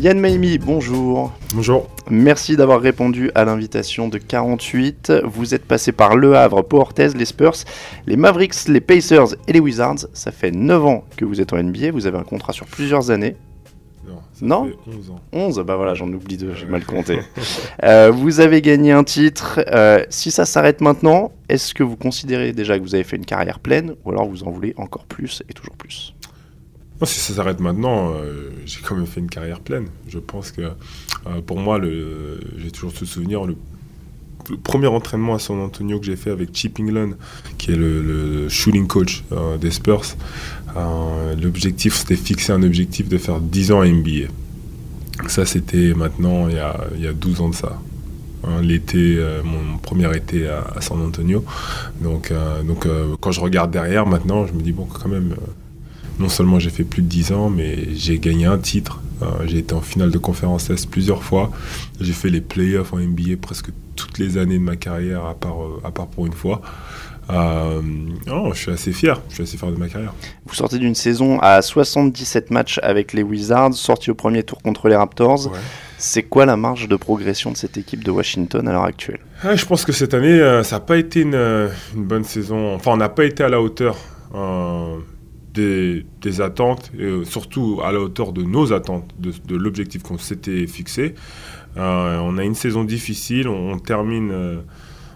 Yann Maimi, bonjour. Bonjour. Merci d'avoir répondu à l'invitation de 48. Vous êtes passé par Le Havre, Pau Orthez, les Spurs, les Mavericks, les Pacers et les Wizards. Ça fait 9 ans que vous êtes en NBA, vous avez un contrat sur plusieurs années. Non, ça Non fait 11 ans. 11, bah voilà, j'en oublie deux, j'ai mal compté. Euh, vous avez gagné un titre. Euh, si ça s'arrête maintenant, est-ce que vous considérez déjà que vous avez fait une carrière pleine ou alors vous en voulez encore plus et toujours plus? Si ça s'arrête maintenant, euh, j'ai quand même fait une carrière pleine. Je pense que euh, pour moi, j'ai toujours ce souvenir. Le, premier entraînement à San Antonio que j'ai fait avec Chip England, qui est le, shooting coach euh, des Spurs, l'objectif, c'était fixer un objectif de faire 10 ans à NBA. Ça, c'était maintenant, il y, a, il y a 12 ans de ça. Hein, L'été, mon premier été à, San Antonio. Donc, quand je regarde derrière maintenant, je me dis, bon, quand même, non seulement j'ai fait plus de 10 ans, mais j'ai gagné un titre. Euh, j'ai été en finale de conférence Est plusieurs fois. J'ai fait les playoffs en NBA presque toutes les années de ma carrière, à part, euh, à part pour une fois. Euh, non, je suis assez fier. Je suis assez fier de ma carrière. Vous sortez d'une saison à 77 matchs avec les Wizards, sorti au premier tour contre les Raptors. Ouais. C'est quoi la marge de progression de cette équipe de Washington à l'heure actuelle? Ah, je pense que cette année, euh, ça n'a pas été une, une bonne saison. Enfin, on n'a pas été à la hauteur euh, des, attentes, et euh, surtout à la hauteur de nos attentes, de, l'objectif qu'on s'était fixé. Euh, on a une saison difficile, on, termine, euh,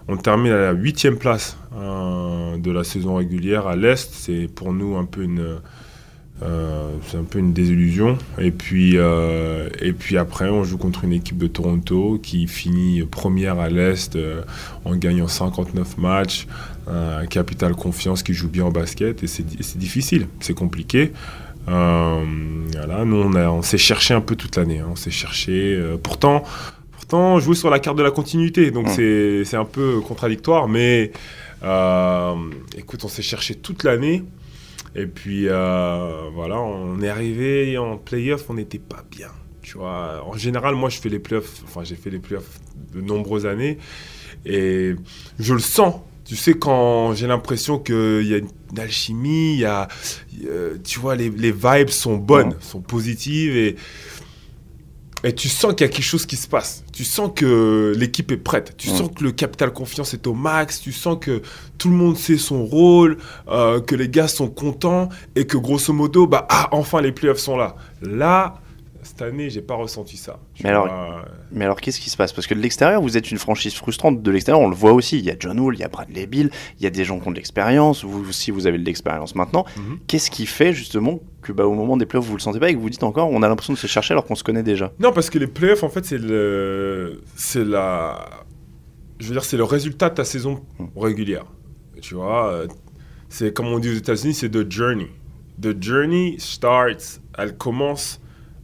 on termine à la huitième place de la saison régulière à l'Est. C'est pour nous un peu une... euh, c'est un peu une désillusion. Et puis, euh, et puis après, on joue contre une équipe de Toronto qui finit première à l'Est euh, en gagnant 59 matchs. Capital confiance qui joue bien au basket. Et c'est di- c'est difficile, c'est compliqué. Voilà, nous, on, s'est cherché un peu toute l'année. hein. On s'est cherché. pourtant, pourtant, jouer sur la carte de la continuité. Donc, Mm. c'est un peu contradictoire. Mais écoute, on s'est cherché toute l'année. Et puis euh, voilà, on est arrivé en playoff, on n'était pas bien. Tu vois, en général, moi, je fais les playoffs. Enfin, j'ai fait les playoffs de nombreuses années, et je le sens. Tu sais, quand j'ai l'impression qu'il y a une alchimie, il y a, euh, tu vois, les, les vibes sont bonnes, sont positives, et, et tu sens qu'il y a quelque chose qui se passe. Tu sens que l'équipe est prête. Tu Ouais. sens que le capital confiance est au max. Tu sens que tout le monde sait son rôle, euh, que les gars sont contents et que grosso modo, bah, ah, enfin les playoffs sont là. Là, cette année, j'ai pas ressenti ça. Mais alors, vois, Mais alors qu'est-ce qui se passe? Parce que de l'extérieur, vous êtes une franchise frustrante. De l'extérieur, on le voit aussi. Il y a John Wall, il y a Bradley Bill, il y a des gens qui ont de l'expérience. Vous aussi, vous avez de l'expérience maintenant. Mhm. Qu'est-ce qui fait justement que bah, au moment des playoffs, vous le sentez pas et que vous dites encore, on a l'impression de se chercher alors qu'on se connaît déjà Non, parce que les playoffs, en fait, c'est le, c'est la, je veux dire, c'est le résultat de ta saison régulière. Tu vois, euh, c'est comme on dit aux États-Unis, c'est the journey. The journey starts, elle commence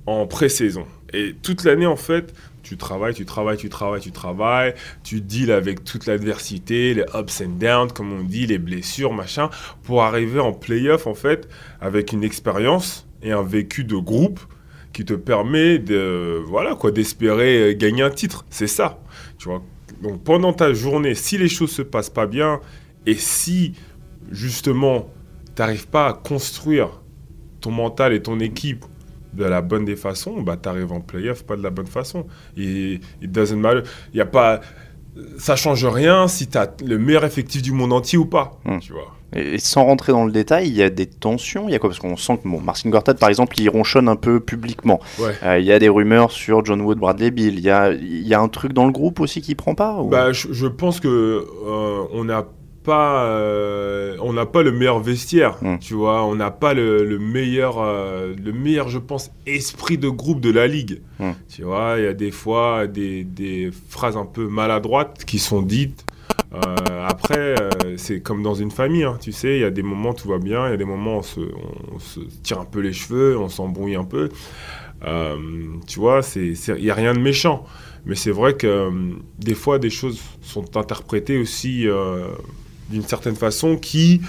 en pré-saison. Et toute l'année, en fait, tu travailles, tu travailles, tu travailles, tu travailles, tu deals avec toute l'adversité, les ups and downs, comme on dit, les blessures, machin, pour arriver en playoff, en fait, avec une expérience et un vécu de groupe qui te permet de voilà quoi d'espérer gagner un titre. C'est ça, tu vois. Donc pendant ta journée, si les choses se passent pas bien et si justement t'arrives pas à construire ton mental et ton équipe de la bonne des façons, bah t'arrives en playoff pas de la bonne façon. Et it doesn't matter. Y a pas ça change rien si tu as le meilleur effectif du monde entier ou pas, Hmm. tu vois. Et sans rentrer dans le détail, il y a des tensions. Il y a quoi? Parce qu'on sent que bon, Marcin Gortat, par exemple, il ronchonne un peu publiquement. Ouais. Euh, il y a des rumeurs sur John Wood, Bradley Bill. Il y a, il y a un truc dans le groupe aussi qui prend pas ou- Bah, je, je pense que euh, on n'a pas, euh, on n'a pas le meilleur vestiaire, Mm. tu vois. On n'a pas le, le meilleur, euh, le meilleur, je pense, esprit de groupe de la ligue. Mm. Tu vois, il y a des fois des, des phrases un peu maladroites qui sont dites. Euh, après, c'est comme dans une famille, hein, tu sais, il y a des moments où tout va bien, il y a des moments où on se, on se tire un peu les cheveux, on s'embrouille un peu. Tu vois, il n'y a rien de méchant. Mais c'est vrai que euh, des fois, des choses sont interprétées aussi euh, d'une certaine façon qui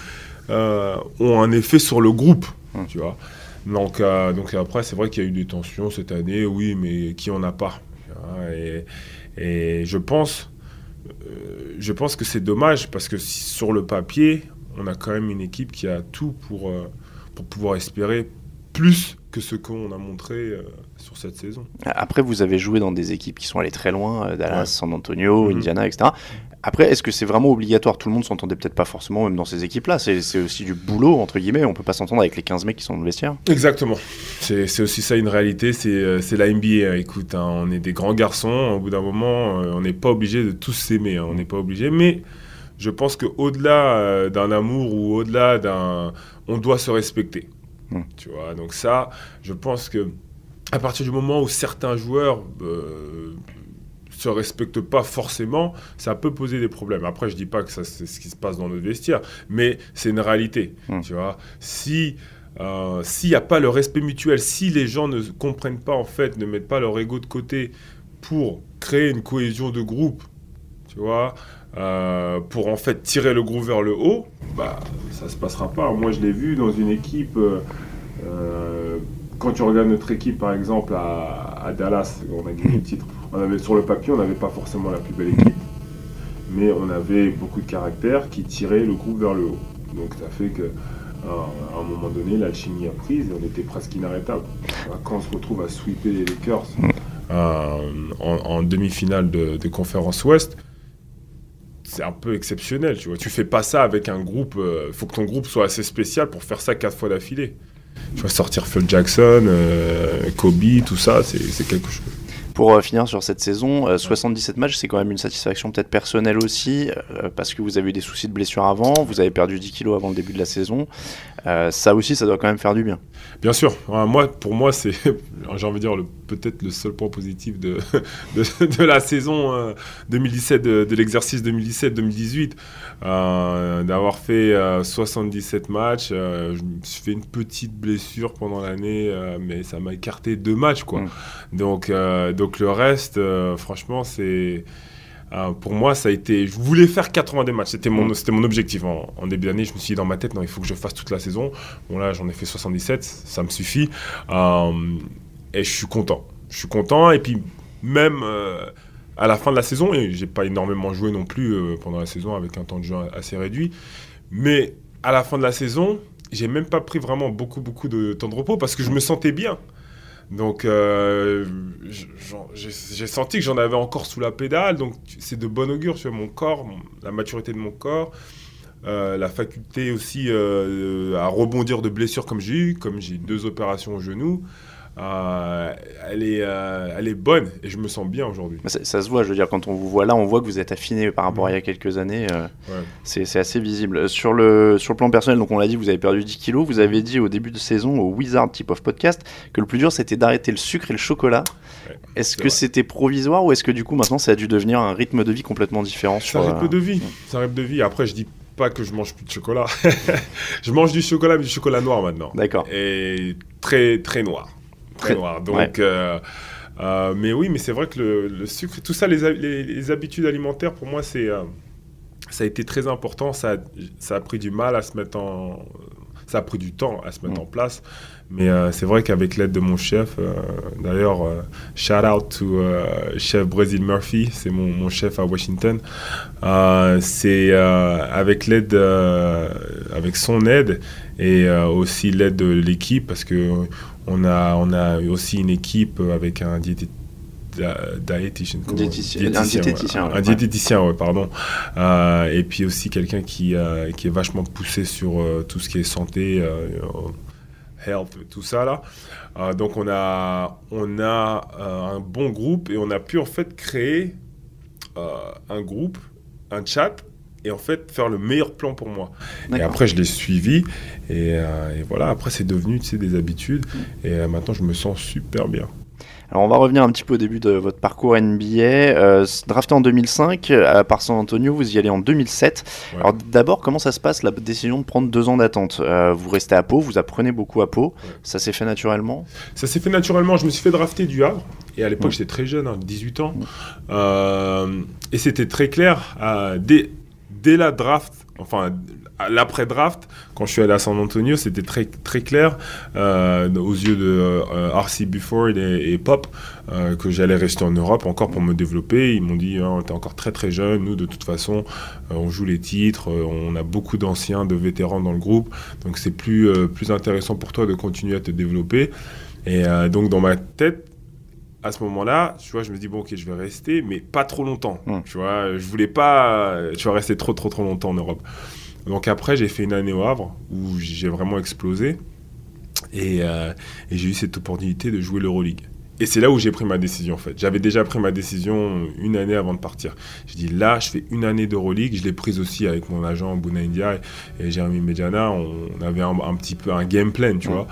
euh, ont un effet sur le groupe, Hmm. tu vois. Donc, euh, donc après, c'est vrai qu'il y a eu des tensions cette année, oui, mais qui en a pas et, et je pense, euh, je pense que c'est dommage parce que si- sur le papier, on a quand même une équipe qui a tout pour, pour pouvoir espérer plus que ce qu'on a montré sur cette saison. Après, vous avez joué dans des équipes qui sont allées très loin, Dallas, San Antonio, mm-hmm. Indiana, etc. Après, est-ce que c'est vraiment obligatoire? Tout le monde s'entendait peut-être pas forcément, même dans ces équipes-là. C'est aussi du boulot, entre guillemets. On peut pas s'entendre avec les 15 mecs qui sont dans le vestiaire. Exactement. C'est aussi ça une réalité. C'est euh, la NBA. Écoute, hein, on est des grands garçons. Au bout d'un moment, euh, on n'est pas obligé de tous s'aimer. Hein. on n'est pas obligé. Mais je pense qu'au-delà euh, d'un amour ou au-delà d'un. On doit se respecter. Hmm. Tu vois, donc ça, je pense que à partir du moment où certains joueurs se respectent pas forcément, ça peut poser des problèmes. Après, je dis pas que c'est ce qui se passe dans notre vestiaire, mais c'est une réalité. Hmm. Tu vois, si euh, s'il n'y a pas le respect mutuel, si les gens ne comprennent pas en fait, ne mettent pas leur ego de côté pour créer une cohésion de groupe, tu vois, euh, pour en fait tirer le groupe vers le haut, bah ça se passera pas. Moi, je l'ai vu dans une équipe. Euh, quand tu regardes notre équipe, par exemple, à, à Dallas, on a gagné le titre on avait, sur le papier, on n'avait pas forcément la plus belle équipe, mais on avait beaucoup de caractère qui tirait le groupe vers le haut. Donc ça fait que à un moment donné, l'alchimie a prise et on était presque inarrêtable. Quand on se retrouve à sweeper les Lakers euh, en, demi-finale de, conférence Ouest, c'est un peu exceptionnel. Tu vois, tu fais pas ça avec un groupe. Il euh, faut que ton groupe soit assez spécial pour faire ça quatre fois d'affilée. Tu vas sortir Phil Jackson, euh, Kobe, tout ça, c'est quelque chose. Pour euh, finir sur cette saison, 77 euh, matchs, c'est quand même une satisfaction peut-être personnelle aussi, parce que vous avez eu des soucis de blessure avant, vous avez perdu 10 kilos avant le début de la saison. ça aussi, ça doit quand même faire du bien. Bien sûr. Moi, pour moi, c'est, j'ai envie de dire, peut-être le seul point positif de, de, la saison 2017, de, l'exercice 2017-2018. d'avoir fait 77 matchs. je me suis fait une petite blessure pendant l'année, mais ça m'a écarté deux matchs. Quoi. Mm. Donc, donc le reste, euh, franchement, c'est. Euh, pour moi, ça a été. Je voulais faire 80 matchs. C'était mon, mm. c'était mon objectif. En, début d'année, je me suis dit dans ma tête, non, il faut que je fasse toute la saison. Bon, là, j'en ai fait 77, ça me suffit. Euh, et je suis content. Je suis content. Et puis, même à la fin de la saison, et j'ai pas énormément joué non plus pendant la saison avec un temps de jeu assez réduit. Mais à la fin de la saison, j'ai même pas pris vraiment beaucoup, beaucoup de temps de repos parce que je me sentais bien. Donc, euh, j'ai senti que j'en avais encore sous la pédale. Donc, c'est de bon augure sur mon corps, la maturité de mon corps, euh, la faculté aussi euh, à rebondir de blessures comme j'ai eu, comme j'ai deux opérations au genou. Euh, elle, est, euh, elle est bonne et je me sens bien aujourd'hui. Ça, se voit, je veux dire, quand on vous voit là, on voit que vous êtes affiné par rapport à il y a quelques années. Euh, c'est assez visible. Sur le, sur le plan personnel, donc on l'a dit, vous avez perdu 10 kilos. Vous avez dit au début de saison, au Wizard Type of Podcast, que le plus dur c'était d'arrêter le sucre et le chocolat. est-ce que c'était provisoire ou est-ce que du coup maintenant ça a dû devenir un rythme de vie complètement différent C'est un rythme de vie. C'est un rythme de vie. Après, je dis pas que je mange plus de chocolat. je mange du chocolat, mais du chocolat noir maintenant. D'accord. Et très, très noir très noir. Donc, euh, euh, mais oui, mais c'est vrai que le, sucre, tout ça, les, les, habitudes alimentaires, pour moi, c'est, euh, ça a été très important. Ça, ça a pris du mal à se mettre en, ça a pris du temps à se mettre mm. en place. Mais c'est vrai qu'avec l'aide de mon chef, d'ailleurs, shout out to chef Brésil Murphy, c'est mon, mon, chef à Washington. c'est avec l'aide, avec son aide et aussi l'aide de l'équipe, parce que on a, on a aussi une équipe avec un diététicien. un diététicien, un diététicien, pardon. Euh, et puis aussi quelqu'un qui, euh, qui est vachement poussé sur euh, tout ce qui est santé, health, tout ça là. donc on a, on a un bon groupe et on a pu en fait créer un groupe, un chat et en fait faire le meilleur plan pour moi. Et après, je l'ai suivi et, euh, voilà, après, c'est devenu des habitudes et euh, maintenant, je me sens super bien. Alors on va revenir un petit peu au début de votre parcours NBA. Euh, drafté en 2005 à par San Antonio, vous y allez en 2007. Alors d'abord, comment ça se passe la décision de prendre deux ans d'attente? Vous restez à Pau, vous apprenez beaucoup à Pau. Ça s'est fait naturellement? Ça s'est fait naturellement. Je me suis fait drafter du Havre. Et à l'époque, j'étais très jeune, 18 hein, ans. et c'était très clair. dès, dès la draft, enfin l'après-draft, quand je suis allé à San Antonio, c'était très, très clair euh, aux yeux de euh, RC Buford et, Pop euh, que j'allais rester en Europe encore pour me développer. Ils m'ont dit hein, T'es encore très très jeune, nous de toute façon, on joue les titres, on a beaucoup d'anciens, de vétérans dans le groupe, donc c'est plus, plus intéressant pour toi de continuer à te développer. Et donc dans ma tête, à ce moment-là, tu vois, je me dis bon, ok, je vais rester, mais pas trop longtemps. Hmm. Tu vois, je voulais pas, tu vois, rester trop, trop, trop longtemps en Europe. Donc après, j'ai fait une année au Havre où j'ai vraiment explosé et, euh, et j'ai eu cette opportunité de jouer l'Euroleague. Et c'est là où j'ai pris ma décision en fait. J'avais déjà pris ma décision une année avant de partir. J'ai dit là, je fais une année d'Euroleague. Je l'ai prise aussi avec mon agent Bouna India et, Jérémy Medjana. On, avait un, petit peu un game plan, tu vois.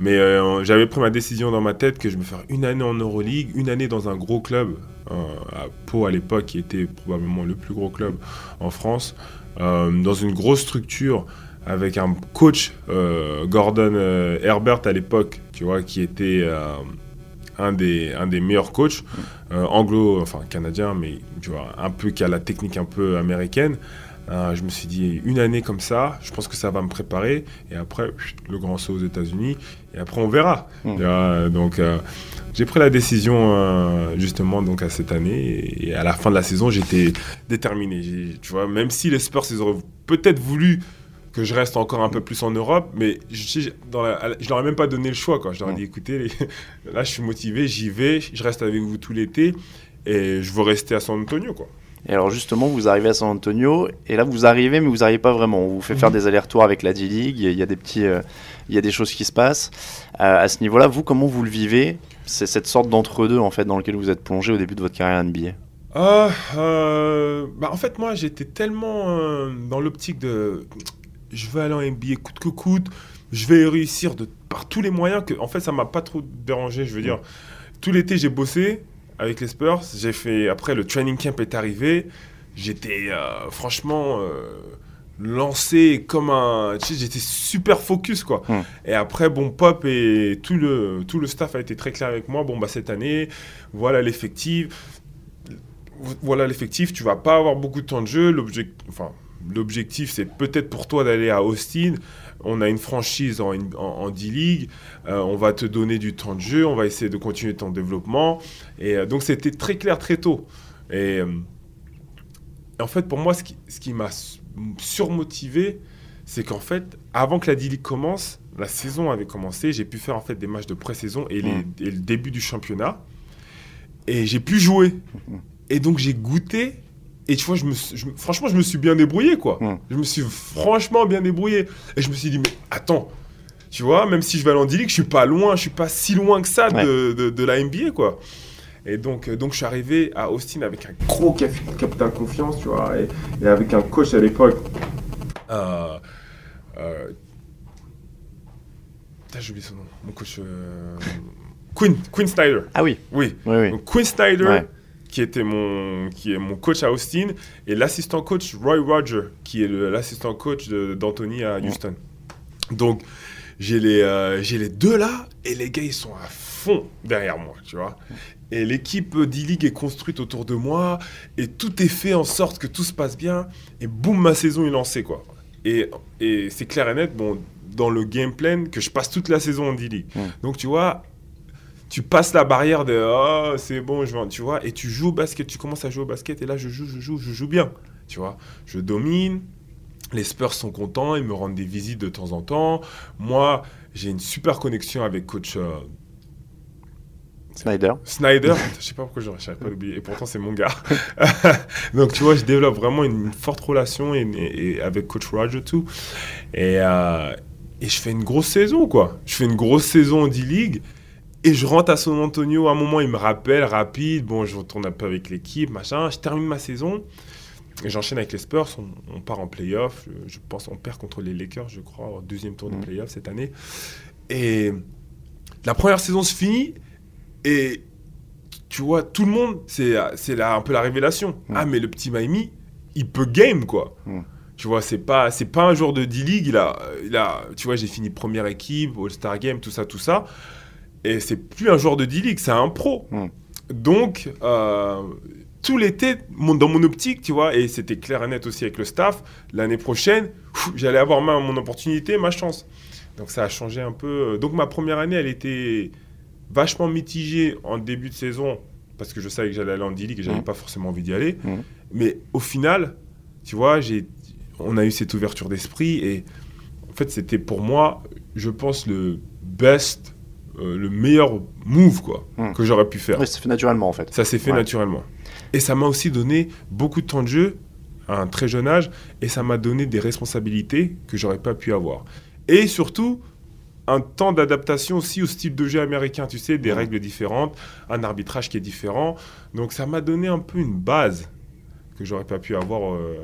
Mais euh, j'avais pris ma décision dans ma tête que je me faire une année en Euroleague, une année dans un gros club, euh, à Pau à l'époque, qui était probablement le plus gros club en France, euh, dans une grosse structure avec un coach, Gordon Herbert à l'époque, tu vois, qui était un des, un des meilleurs coachs, euh, anglo, enfin canadien, mais tu vois, un peu qui a la technique un peu américaine. Euh, je me suis dit, une année comme ça, je pense que ça va me préparer. Et après, le grand saut aux États-Unis. Et après, on verra. Hmm. donc, euh, j'ai pris la décision justement donc à cette année. Et à la fin de la saison, j'étais déterminé. Tu vois, même si les Spurs, ils auraient peut-être voulu que je reste encore un peu plus en Europe, mais je, je leur ai même pas donné le choix. Quoi. Je leur ai dit, écoutez, là, je suis motivé, j'y vais, je reste avec vous tout l'été, et je veux rester à San Antonio. Quoi. Et alors justement, vous arrivez à San Antonio, et là, vous arrivez, mais vous n'arrivez pas vraiment. On vous fait faire mhm. des allers-retours avec la D-League, il y a des petits... Euh, il y a des choses qui se passent. Euh, à ce niveau-là, vous, comment vous le vivez C'est cette sorte d'entre-deux, en fait, dans lequel vous êtes plongé au début de votre carrière NBA ah, euh, bah en fait, moi, j'étais tellement dans l'optique de je vais aller en NBA coûte que coûte, je vais réussir de, par tous les moyens que, en fait, ça m'a pas trop dérangé. Je veux dire, tout l'été, j'ai bossé avec les Spurs. J'ai fait, après, le training camp est arrivé. J'étais, euh, franchement, euh, lancé comme un. Tu sais, j'étais super focus, quoi. Hmm. Et après, bon, Pop et tout le, tout le staff a été très clair avec moi. Bon, bah, cette année, voilà l'effectif. Voilà l'effectif, tu vas pas avoir beaucoup de temps de jeu. L'objectif, enfin, l'objectif, c'est peut-être pour toi d'aller à Austin. On a une franchise en, en, D-League. Euh, on va te donner du temps de jeu. On va essayer de continuer ton développement. Et euh, donc, c'était très clair très tôt. Et, euh, en fait, pour moi, ce qui, ce qui m'a surmotivé, c'est qu'en fait, avant que la D-League commence, la saison avait commencé. J'ai pu faire en fait des matchs de pré-saison et, mmh. et le début du championnat. Et j'ai pu jouer. Mmh. Et donc, j'ai goûté et tu vois, je me, franchement, je me suis bien débrouillé, quoi. Hmm. Je me suis franchement bien débrouillé. Et je me suis dit, mais attends, tu vois, même si je vais à l'Andy je suis pas loin, je suis pas si loin que ça de, de, la NBA, quoi. Et donc, euh, donc, je suis arrivé à Austin avec un gros capital confiance, tu vois, et, avec un coach à l'époque. Euh, euh, j'ai oublié son nom. Mon coach. Euh, Quinn, Quinn Snyder. Ah oui. Oui. oui, oui. Donc, Quinn Snyder qui était mon, qui est mon coach à Austin, et l'assistant coach Roy Roger, qui est l'assistant coach d'Anthony à Houston. Donc, j'ai les, euh, j'ai les deux là, et les gars, ils sont à fond derrière moi, tu vois. Et l'équipe D-League est construite autour de moi, et tout est fait en sorte que tout se passe bien, et boum, ma saison est lancée, quoi. Et, et c'est clair et net, bon, dans le game plan, que je passe toute la saison en D-League. Donc, tu vois, tu passes la barrière de oh c'est bon je tu vois et tu joues au basket tu commences à jouer au basket et là je joue je joue je joue bien tu vois je domine les Spurs sont contents ils me rendent des visites de temps en temps moi j'ai une super connexion avec coach euh, Snyder. Snyder, je sais pas pourquoi je pas à l'oublier. Et pourtant, c'est mon gars. Donc, tu vois, je développe vraiment une, forte relation et, avec Coach Roger, tout. Et, euh, et je fais une grosse saison, quoi. Je fais une grosse saison en D-League. Et je rentre à San Antonio, à un moment, il me rappelle, rapide, bon, je retourne un peu avec l'équipe, machin, je termine ma saison, et j'enchaîne avec les Spurs, on, part en playoff, je pense on perd contre les Lakers, je crois, au deuxième tour de mm. playoff cette année. Et la première saison se finit, et tu vois, tout le monde, c'est un peu la révélation. Mm. Ah, mais le petit Miami, il peut game, quoi. Mm. Tu vois, c'est pas, c'est pas un joueur de D-League, il a, il a, tu vois, j'ai fini première équipe, All-Star Game, tout ça, tout ça. Et c'est plus un joueur de D-League, c'est un pro. Hmm. Donc, euh, tout l'été, dans mon optique, tu vois, et c'était clair et net aussi avec le staff, l'année prochaine, j'allais avoir ma, mon opportunité, ma chance. Donc ça a changé un peu. Donc ma première année, elle était vachement mitigée en début de saison, parce que je savais que j'allais aller en D-League et j'avais Mhm. pas forcément envie d'y aller. Mhm. Mais au final, tu vois, j'ai, on a eu cette ouverture d'esprit et en fait, c'était pour moi, je pense, le best, euh, le meilleur move quoi, Mhm. que j'aurais pu faire. Oui, ça fait naturellement en fait. Ça s'est fait Ouais. naturellement. Et ça m'a aussi donné beaucoup de temps de jeu à un très jeune âge et ça m'a donné des responsabilités que j'aurais pas pu avoir. Et surtout, un temps d'adaptation aussi au style de jeu américain, tu sais, des règles différentes, un arbitrage qui est différent. Donc ça m'a donné un peu une base que j'aurais pas pu avoir euh,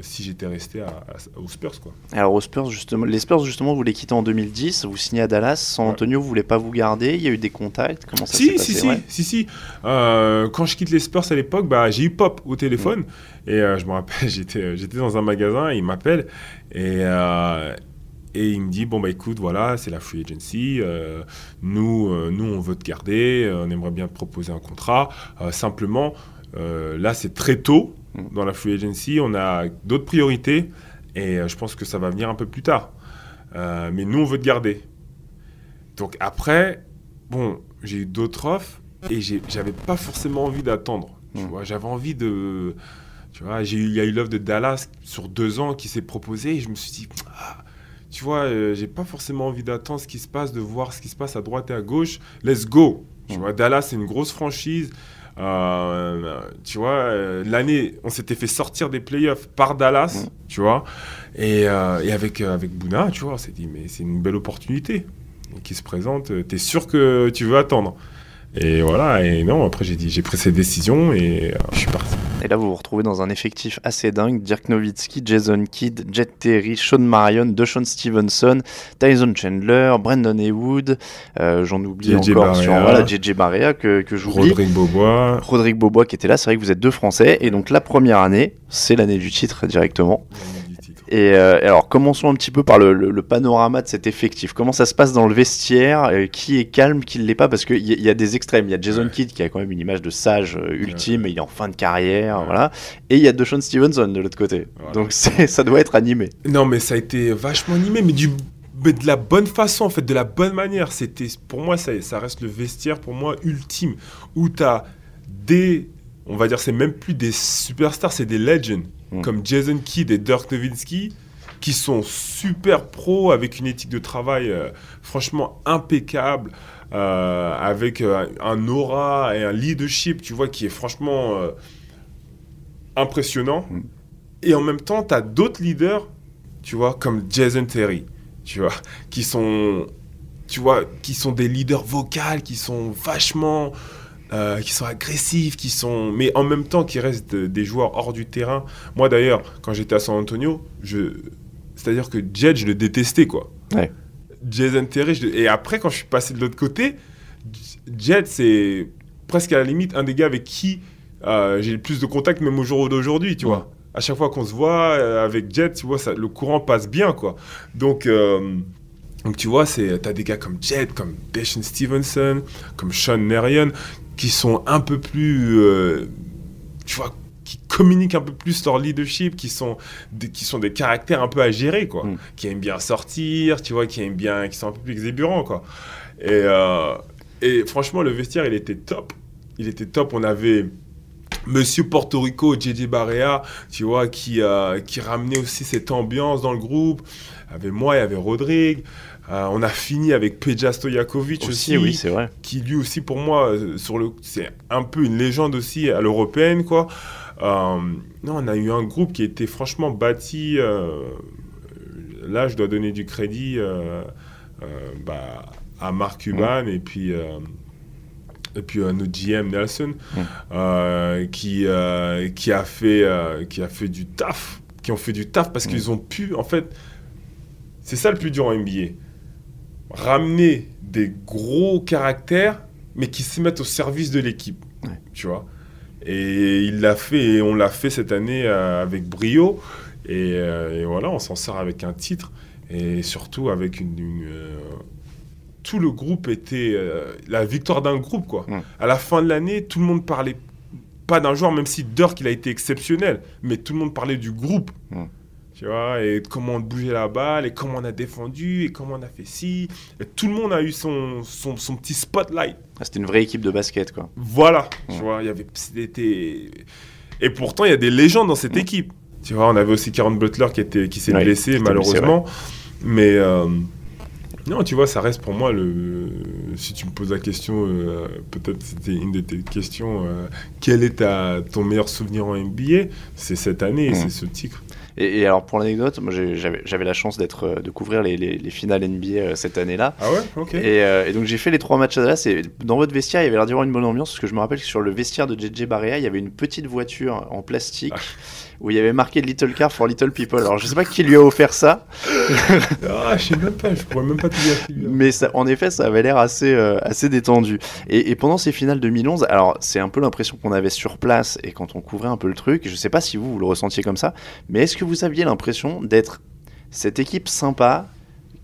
si j'étais resté à, à- aux Spurs quoi. Alors aux Spurs justement, les Spurs justement vous les quittez en 2010, vous signez à Dallas, San Ouais. Antonio voulait pas vous garder, il y a eu des contacts, comment ça s'est Si, passé si, si, ouais. si, si. Euh, quand je quitte les Spurs à l'époque, bah, j'ai eu Pop au téléphone. Et euh, je me rappelle, j'étais, j'étais dans un magasin, il m'appelle. Et, euh, et il me dit, bon, bah écoute, voilà, c'est la free agency. euh, nous, euh, nous, on veut te garder. euh, on aimerait bien te proposer un contrat. Euh, simplement, euh, là, c'est très tôt. Dans la free agency. On a d'autres priorités. Et euh, je pense que ça va venir un peu plus tard. Euh, mais nous, on veut te garder. Donc après, bon, j'ai eu d'autres offres et j'avais pas forcément envie d'attendre. Tu Mm. vois, j'avais envie de, tu vois, il y a eu l'offre de Dallas sur deux ans qui s'est proposée et je me suis dit, ah, tu vois, euh, j'ai pas forcément envie d'attendre ce qui se passe, de voir ce qui se passe à droite et à gauche. Let's go. Tu Mm. vois, Dallas c'est une grosse franchise. Euh, tu vois, euh, l'année, on s'était fait sortir des playoffs par Dallas, tu vois, et, euh, et avec, avec Bouna, tu vois, on s'est dit, mais c'est une belle opportunité qui se présente. euh, T'es sûr que tu veux attendre? Et voilà, et non, après j'ai dit, j'ai pris cette décision et je suis parti. Et là vous vous retrouvez dans un effectif assez dingue, Dirk Nowitzki, Jason Kidd, Jet Terry, Sean Marion, DeShaun Stevenson, Tyson Chandler, Brandon Haywood, euh, j'en oublie JJ encore sur voilà, JJ Barea que, que j'oublie. Rodrigue Bobois. Rodrigue Bobois qui était là, c'est vrai que vous êtes deux Français, et donc la première année, c'est l'année du titre directement. Et euh, alors, commençons un petit peu par le, le- le panorama de cet effectif. Comment ça se passe dans le vestiaire Euh, Qui est calme, qui ne l'est pas? Parce qu'il y, y a des extrêmes. Il y a Jason Ouais. Kidd qui a quand même une image de sage euh, ultime, et il est en fin de carrière, Ouais. voilà. Et il y a DeShaun Stevenson de l'autre côté. Voilà. Donc ça doit être animé. Non, mais ça a été vachement animé, mais, du, mais de la bonne façon, en fait, de la bonne manière. C'était, pour moi, ça, ça reste le vestiaire, pour moi, ultime, où tu as des, on va dire, c'est même plus des superstars, c'est des legends, Mm. comme Jason Kidd et Dirk Nowitzki, qui sont super pros, avec une éthique de travail euh, franchement impeccable, euh, avec euh, un aura et un leadership, tu vois, qui est franchement impressionnant. Mm. Et en même temps, tu as d'autres leaders, tu vois, comme Jason Terry, tu vois, qui sont, tu vois, qui sont des leaders vocaux, qui sont vachement, euh, qui sont agressifs, qui sont, mais en même temps qui restent de- des joueurs hors du terrain. Moi d'ailleurs, quand j'étais à San Antonio, je, c'est-à-dire que Jet, je le détestais quoi. Ouais. Jason Terry, je et après quand je suis passé de l'autre côté, Jet c'est presque à la limite un des gars avec qui euh, j'ai le plus de contact même au jour d'aujourd'hui, tu Ouais. vois. À chaque fois qu'on se voit euh, avec Jet, tu vois, ça, le courant passe bien, quoi. Donc, euh, donc tu vois, c'est, t'as des gars comme Jet, comme Deshaun Stevenson, comme Sean Marion, qui sont un peu plus, euh, tu vois, qui communiquent un peu plus leur leadership, qui sont des, qui sont des caractères un peu à gérer, quoi. Mm. Qui aiment bien sortir, tu vois, qui aiment bien, qui sont un peu plus exébérants, quoi. Et, euh, et franchement, le vestiaire, il était top. Il était top. On avait Monsieur Porto Rico, JJ Barea, tu vois, qui, euh, qui ramenait aussi cette ambiance dans le groupe. Il y avait moi, il y avait Rodrigue. Euh, on a fini avec Peja Stojakovic aussi, Aussi, oui, c'est vrai. qui lui aussi pour moi, euh, sur le, c'est un peu une légende aussi à l'européenne, quoi. Euh, non, on a eu un groupe qui était franchement bâti. euh, là, je dois donner du crédit bah, à Mark Cuban et puis. et puis euh, notre GM Nelson, euh, qui, euh, qui, a fait, qui a fait du taf, qui ont fait du taf parce Mm. qu'ils ont pu, en fait, c'est ça le plus dur en NBA, ramener des gros caractères, mais qui se mettent au service de l'équipe, Ouais. tu vois. Et il l'a fait, et on l'a fait cette année euh, avec brio, et, euh, et voilà, on s'en sort avec un titre, et surtout avec une... une, euh, tout le groupe était la victoire d'un groupe quoi. À la fin de l'année, tout le monde parlait pas d'un joueur, même si Dirk il a été exceptionnel, mais tout le monde parlait du groupe. Tu vois, et comment on bougeait la balle, et comment on a défendu, et comment on a fait ci. Et tout le monde a eu son, son, son petit spotlight. Ah, C'était une vraie équipe de basket, quoi. Voilà, Ouais. tu vois, il y avait. c'était- Et pourtant, il y a des légendes dans cette équipe. Tu vois, on avait aussi Karen Butler qui, était, qui s'est Ouais, blessé, malheureusement. Mais. euh, non, tu vois, ça reste pour moi le. Si tu me poses la question, euh, peut-être c'était une de tes questions. euh, quel est ta, ton meilleur souvenir en NBA C'est cette année, Mhm. c'est ce titre. Et, et alors, pour l'anecdote, moi, j'avais la chance d'être, euh, de couvrir les, les- les finales NBA euh, cette année-là. Ah ouais Ok. Et, euh, et donc j'ai fait les trois matchs à Dallas et dans votre vestiaire il y avait l'air d'y avoir une bonne ambiance parce que je me rappelle que sur le vestiaire de JJ Barea il y avait une petite voiture en plastique Ah. Où il y avait marqué Little Car for Little People. Alors je sais pas qui lui a offert ça, Ah, je sais même pas, je pourrais même pas te dire mais ça, en effet ça avait l'air assez, euh, assez détendu. Et, et pendant ces finales 2011, alors c'est un peu l'impression qu'on avait sur place et quand on couvrait un peu le truc, je sais pas si vous, vous le ressentiez comme ça, mais est-ce que vous aviez l'impression d'être cette équipe sympa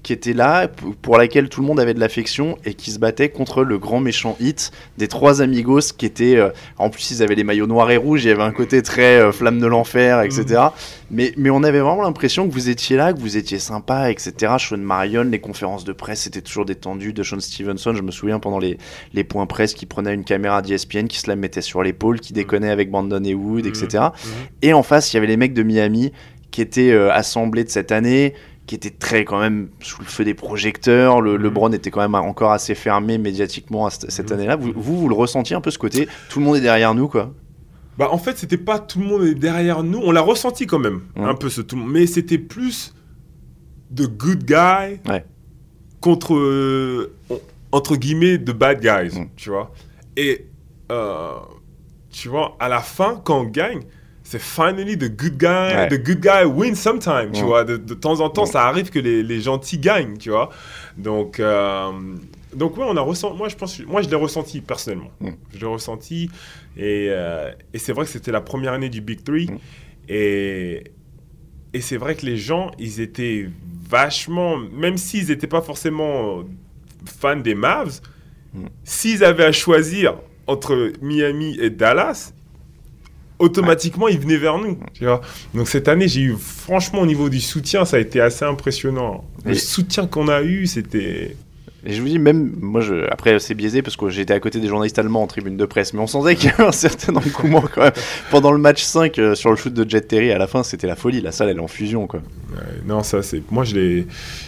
qui était là, pour laquelle tout le monde avait de l'affection et qui se battait contre le grand méchant hit des trois amigos qui étaient. euh, en plus, ils avaient les maillots noirs et rouges, il y avait un côté très euh, flamme de l'enfer, etc. Mais, mais on avait vraiment l'impression que vous étiez là, que vous étiez sympa, etc. Sean Marion, les conférences de presse étaient toujours détendues. De Sean Stevenson, je me souviens pendant les, les points presse qui prenait une caméra d'ESPN, qui se la mettait sur l'épaule, qui déconnait avec Brandon et Wood, etc. Mhm. Et en face, il y avait les mecs de Miami qui étaient euh, assemblés de cette année, qui étaient très quand même sous le feu des projecteurs. Le. LeBron était quand même encore assez fermé médiatiquement à cette, cette Mhm. année-là. Vous, vous, vous le ressentiez un peu ce côté Tout le monde est derrière nous, quoi? Bah en fait, c'était pas tout le monde est derrière nous. On l'a ressenti quand même, Ouais. un peu ce tout le monde. Mais c'était plus de good guy Ouais. contre euh, entre guillemets de bad guys, Mm. tu vois? Et euh, tu vois, à la fin, quand on gagne, c'est finally the good guy. Ouais. The good guy win sometime, tu Mm. vois. De, de temps en temps, Mm. ça arrive que les, les gentils gagnent, tu vois. Donc euh, donc ouais, on a ressenti. Moi, je pense, moi, je l'ai ressenti personnellement. Mm. Je l'ai ressenti. Et, euh, et c'est vrai que c'était la première année du Big Three. Et, et c'est vrai que les gens, ils étaient vachement, même s'ils n'étaient pas forcément fans des Mavs, Mm. s'ils avaient à choisir entre Miami et Dallas, automatiquement, ils venaient vers nous. Tu vois Donc cette année, j'ai eu, franchement, au niveau du soutien, ça a été assez impressionnant. Le Et- soutien qu'on a eu, c'était... Et je vous dis, même, moi, je, après, c'est biaisé parce que j'étais à côté des journalistes allemands en tribune de presse, mais on sentait qu'il y avait un certain engouement quand même. Pendant le match 5, euh, sur le shoot de Jet Terry, à la fin, c'était la folie. La salle, elle est en fusion, quoi. Ouais, non, ça, c'est... Moi, je l'ai,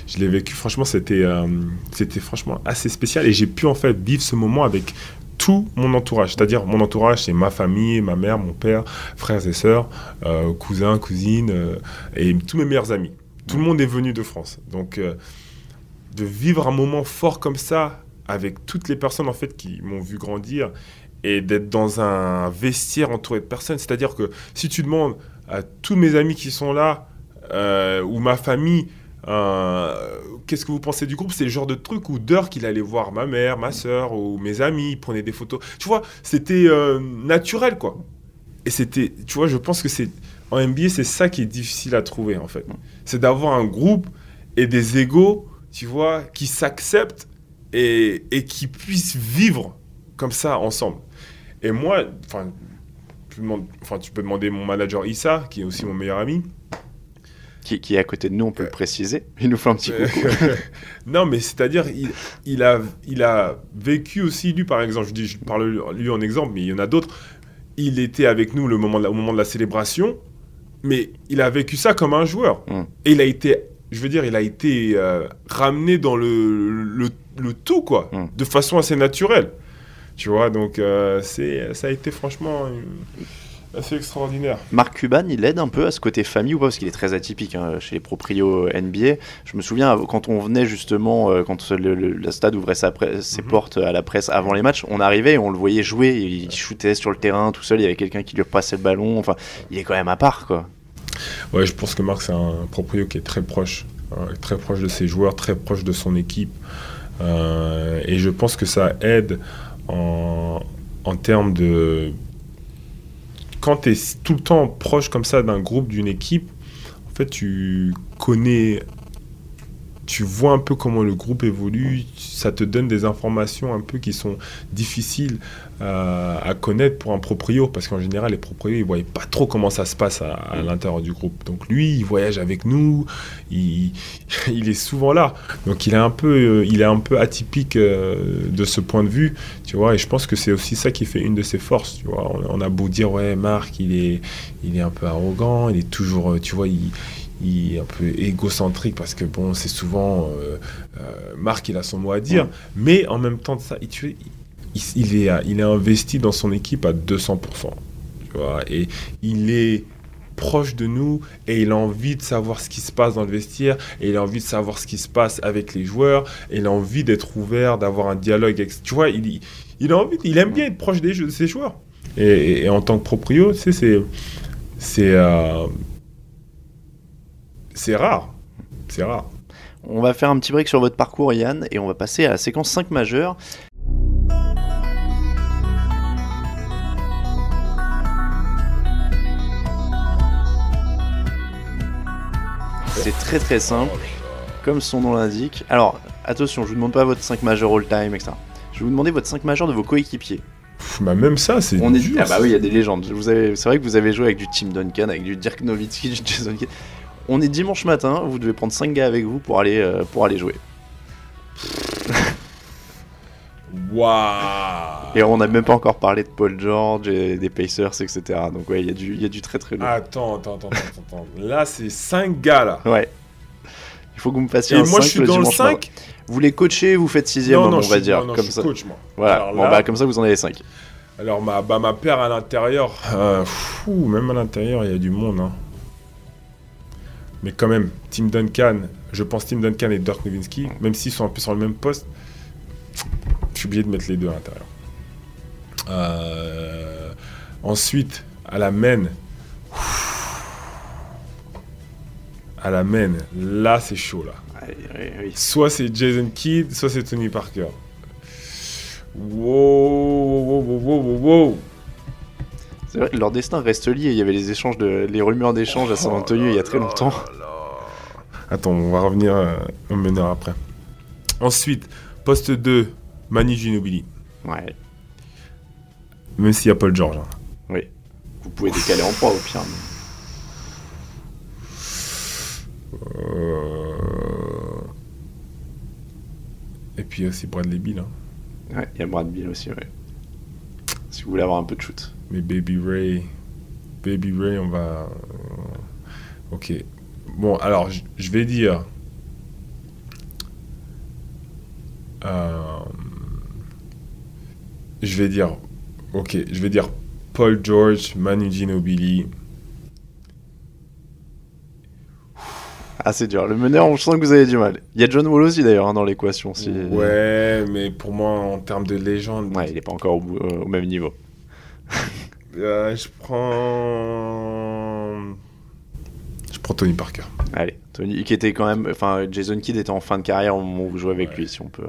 je l'ai vécu, franchement, c'était, euh, c'était franchement assez spécial. Et j'ai pu, en fait, vivre ce moment avec tout mon entourage. C'est-à-dire, mon entourage, c'est ma famille, ma mère, mon père, frères et sœurs, euh, cousins, cousines, euh, et tous mes meilleurs amis. Tout le monde est venu de France. Donc, euh, de vivre un moment fort comme ça, avec toutes les personnes, en fait, qui m'ont vu grandir, et d'être dans un vestiaire entouré de personnes. C'est-à-dire que si tu demandes à tous mes amis qui sont là, ou ma famille, euh, qu'est-ce que vous pensez du groupe? C'est le genre de truc où Dirk, il allait voir ma mère, ma soeur ou mes amis, il prenait des photos. Tu vois, c'était euh, naturel, quoi. Et c'était, tu vois, je pense que c'est en NBA, c'est ça qui est difficile à trouver, en fait. C'est d'avoir un groupe et des égaux, tu vois, qui s'acceptent et, qui puissent vivre comme ça ensemble. Et moi, enfin, tu, tu peux demander mon manager Issa, qui est aussi mon meilleur ami. Qui, qui est à côté de nous, on peut le préciser. Il nous fait un petit coucou. non, mais c'est-à-dire, il, il, a, il a vécu aussi, lui, par exemple, je, dis, je parle lui en exemple, mais il y en a d'autres. Il était avec nous le moment la- au moment de la célébration, mais il a vécu ça comme un joueur. Mm. Et il a été, je veux dire, il a été euh, ramené dans le, le, le tout, quoi, Mm. de façon assez naturelle. Tu vois, donc euh, c'est, ça a été franchement euh, assez extraordinaire. Marc Cuban, il aide un peu à ce côté famille ou pas? Parce qu'il est très atypique hein, chez les proprios NBA. Je me souviens, quand on venait justement, euh, quand le, le- le stade ouvrait sa ses Mhm. portes à la presse avant les matchs, on arrivait et on le voyait jouer. Il shootait sur le terrain tout seul, il y avait quelqu'un qui lui repassait le ballon. Enfin, il est quand même à part, quoi. Ouais, je pense que Marc, c'est un proprio qui est très proche, euh, très proche de ses joueurs, très proche de son équipe. Euh, et je pense que ça aide en, en termes de. Quand tu es tout le temps proche comme ça d'un groupe, d'une équipe, en fait, tu connais. Tu vois un peu comment le groupe évolue, ça te donne des informations un peu qui sont difficiles euh, à connaître pour un proprio, parce qu'en général, les proprios, ils ne voyaient pas trop comment ça se passe à, l'intérieur du groupe. Donc lui, il voyage avec nous, il, il, est souvent là. Donc il est un peu, euh, il est un peu atypique euh, de ce point de vue, tu vois, et je pense que c'est aussi ça qui fait une de ses forces, tu vois. On, a beau dire, ouais, Marc, il est, il est un peu arrogant, il est toujours, tu vois, il est un peu égocentrique parce que bon, c'est souvent euh, euh, Marc, il a son mot à dire, mais en même temps de ça, il, il, est, il est investi dans son équipe à 200%. Tu vois, et il est proche de nous et il a envie de savoir ce qui se passe dans le vestiaire et il a envie de savoir ce qui se passe avec les joueurs et il a envie d'être ouvert, d'avoir un dialogue. Avec, tu vois, il, il, a envie, il aime bien être proche des, de ses joueurs. Et, en tant que proprio, c'est. C'est. Euh, c'est rare. C'est rare. On va faire un petit break sur votre parcours, Yann, et on va passer à la séquence 5 majeure. C'est très très simple, comme son nom l'indique. Alors, attention, je vous demande pas votre 5 majeur all-time, etc. Je vais vous demander votre 5 majeur de vos coéquipiers. Bah même ça, c'est. On est Ah bah oui, il y a des légendes. C'est vrai que vous avez joué avec du Tim Duncan, avec du Dirk Nowitzki, du Jason Kidd. On est dimanche matin, vous devez prendre 5 gars avec vous pour aller, euh, pour aller jouer. Waouh Et on n'a même pas encore parlé de Paul George et des Pacers, etc. Donc ouais, il y, a du, y a du très très lourd. Attends, attends, attends, attends. Là, c'est 5 gars là. Ouais. Il faut que vous me fassiez et un moi, je suis dans le 5 Vous les coachez, vous faites 6 on va dire. Non, comme je ça. coach, moi. Voilà, bon, bah, comme ça, vous en avez 5. Alors, ma, bah, ma paire à l'intérieur, euh, même à l'intérieur, il y a du monde. Hein. Mais quand même, Tim Duncan, je pense Tim Duncan et Dirk Nowitzki, même s'ils sont un peu sur le même poste, je suis obligé de mettre les deux à l'intérieur. Euh, ensuite, à la main, à la main, là c'est chaud là. Soit c'est Jason Kidd, soit c'est Tony Parker. Wow, wow, wow, wow, wow, c'est vrai, leur destin reste lié. Il y avait les échanges de, les rumeurs d'échange à San Antonio il y a très longtemps. Attends, on va revenir au meneur après. Ensuite, poste 2, Manu Ginobili. Ouais. Même s'il y a Paul George. Hein. Oui. Vous pouvez décaler en 3 au pire. Euh... Et puis aussi Bradley Bill. Hein. Ouais, il y a Brad Bill aussi, ouais. Si vous voulez avoir un peu de shoot. Mais Baby Ray, Baby Ray, on va. Euh, ok. Bon, alors, je vais dire. Euh, je vais dire. Ok, je vais dire Paul George, Manu Ginobili. Ah, c'est dur. Le meneur, on sent que vous avez du mal. Il y a John Wall aussi d'ailleurs hein, dans l'équation. Si... Ouais, mais pour moi, en termes de légende. Ouais, il n'est pas encore au, au même niveau. Euh, je prends. Je prends Tony Parker. Allez, Tony, qui était quand même. Enfin, Jason Kidd était en fin de carrière au moment où vous jouez avec lui, si on, peut,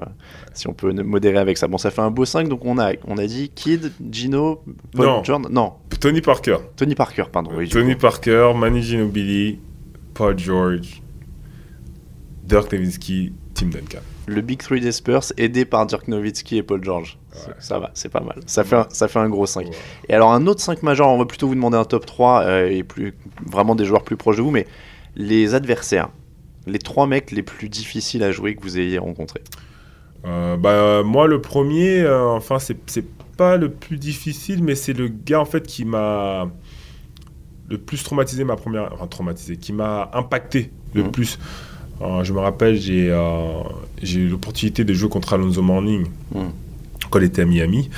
si on peut modérer avec ça. Bon, ça fait un beau 5, donc on a, on a dit Kidd, Gino, Paul non. Jordan. Non. Tony Parker. Tony Parker, pardon. Oui, Tony Parker, Manny Ginobili, Paul George, Dirk Nowitzki, Tim Duncan le Big Three des Spurs, aidé par Dirk Nowitzki et Paul George. Ça va, c'est pas mal. Ça fait, un, ça fait un gros 5. Et alors, un autre 5 majeur, on va plutôt vous demander un top 3 euh, et plus, vraiment des joueurs plus proches de vous, mais les adversaires, les trois mecs les plus difficiles à jouer que vous ayez rencontrés. Euh, bah, moi, le premier, euh, enfin, c'est pas le plus difficile, mais c'est le gars en fait qui m'a le plus traumatisé ma première, enfin traumatisé, qui m'a impacté le mmh. plus. Euh, je me rappelle, euh, j'ai eu l'opportunité de jouer contre Alonso Morning hmm. quand il était à Miami.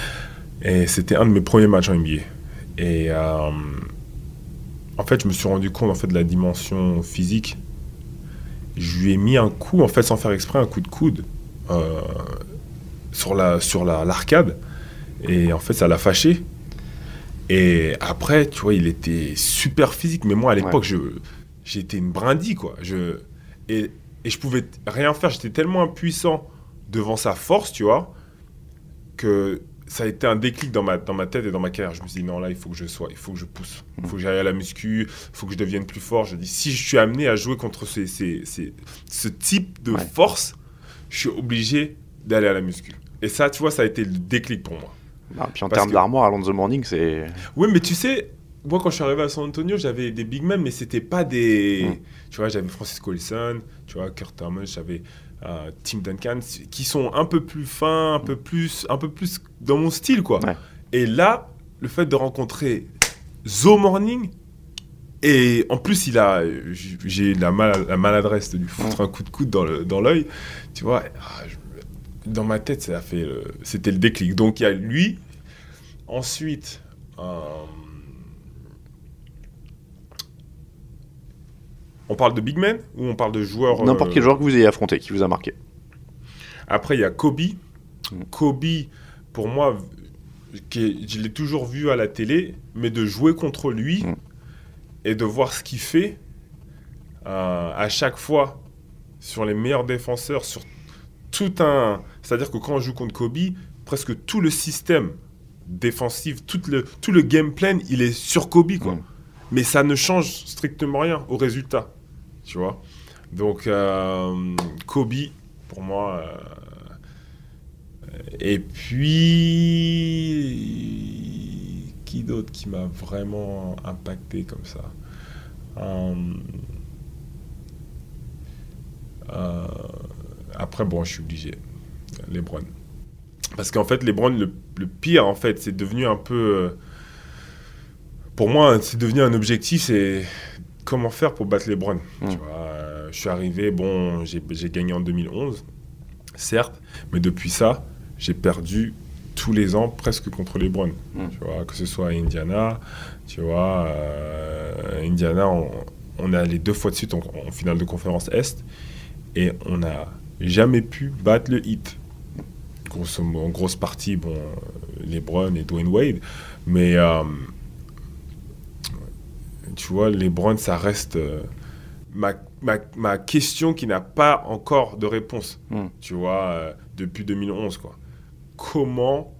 Et c'était un de mes premiers matchs en NBA. Et euh, en fait, je me suis rendu compte en fait, de la dimension physique. Je lui ai mis un coup, en fait, sans faire exprès, un coup de coude sur la sur l'arcade. et en fait, ça l'a fâché. Et après, tu vois, il était super physique. Mais moi, à l'époque, je j'étais une brindille, quoi. Je, et, et je pouvais rien faire. J'étais tellement impuissant devant sa force, tu vois, que ça a été un déclic dans ma, dans ma tête et dans ma carrière. Je me suis dit, non, là, il faut que je sois, il faut que je pousse. Il faut que j'aille à la muscu, il faut que je devienne plus fort. Je dis, si je suis amené à jouer contre ces, ces, ces- ce type de Ouais. force, je suis obligé d'aller à la muscu. Et ça, tu vois, ça a été le déclic pour moi. Puis en termes que- d'armoire, Alonso Morning, c'est. Oui, mais tu sais, moi, quand je suis arrivé à San Antonio, j'avais des big men, mais c'était pas des. Mm. Tu vois, j'avais Francisco Wilson, tu vois, Kurt Thomas, j'avais euh, Tim Duncan, qui sont un peu plus fins, un peu plus, un peu plus dans mon style, quoi. Ouais. Et là, le fait de rencontrer Zo Morning, et en plus, il a, j'ai la, mal- la maladresse de lui foutre un coup de coude dans le- dans l'œil, tu vois. ah, dans ma tête, ça a fait, le- c'était le déclic. Donc il y a lui. Ensuite, euh, on parle de big men ou on parle de joueurs N'importe euh, quel joueur que vous ayez affronté, qui vous a marqué. Après, il y a Kobe. Mm. Kobe, pour moi, qui est- je l'ai toujours vu à la télé, mais de jouer contre lui Mm. et de voir ce qu'il fait euh, à chaque fois sur les meilleurs défenseurs, sur tout un. C'est-à-dire que quand on joue contre Kobe, presque tout le système défensif, tout le, tout le game plan, il est sur Kobe, quoi. Mm. Mais ça ne change strictement rien au résultat, tu vois. Donc, euh, Kobe, pour moi. euh, et puis, qui d'autre qui m'a vraiment impacté comme ça? Euh, Après, bon, je suis obligé. LeBron. Parce qu'en fait, LeBron, le, le pire, en fait, c'est devenu un peu. Pour moi, c'est devenu un objectif, c'est comment faire pour battre. Mm. Tu vois, euh, je suis arrivé, bon, j'ai gagné en 2011, certes, mais depuis ça, j'ai perdu tous les ans presque contre LeBron. Mm. Tu vois, que ce soit à Indiana, tu vois, euh, Indiana, on, on est allé deux fois de suite en, en finale de conférence Est et on n'a jamais pu battre le hit. En grosse partie, bon, euh, LeBron et Dwayne Wade, mais euh, tu vois, LeBron, ça reste euh, ma, ma, ma question qui n'a pas encore de réponse, Mm. tu vois, euh, depuis 2011, quoi. Comment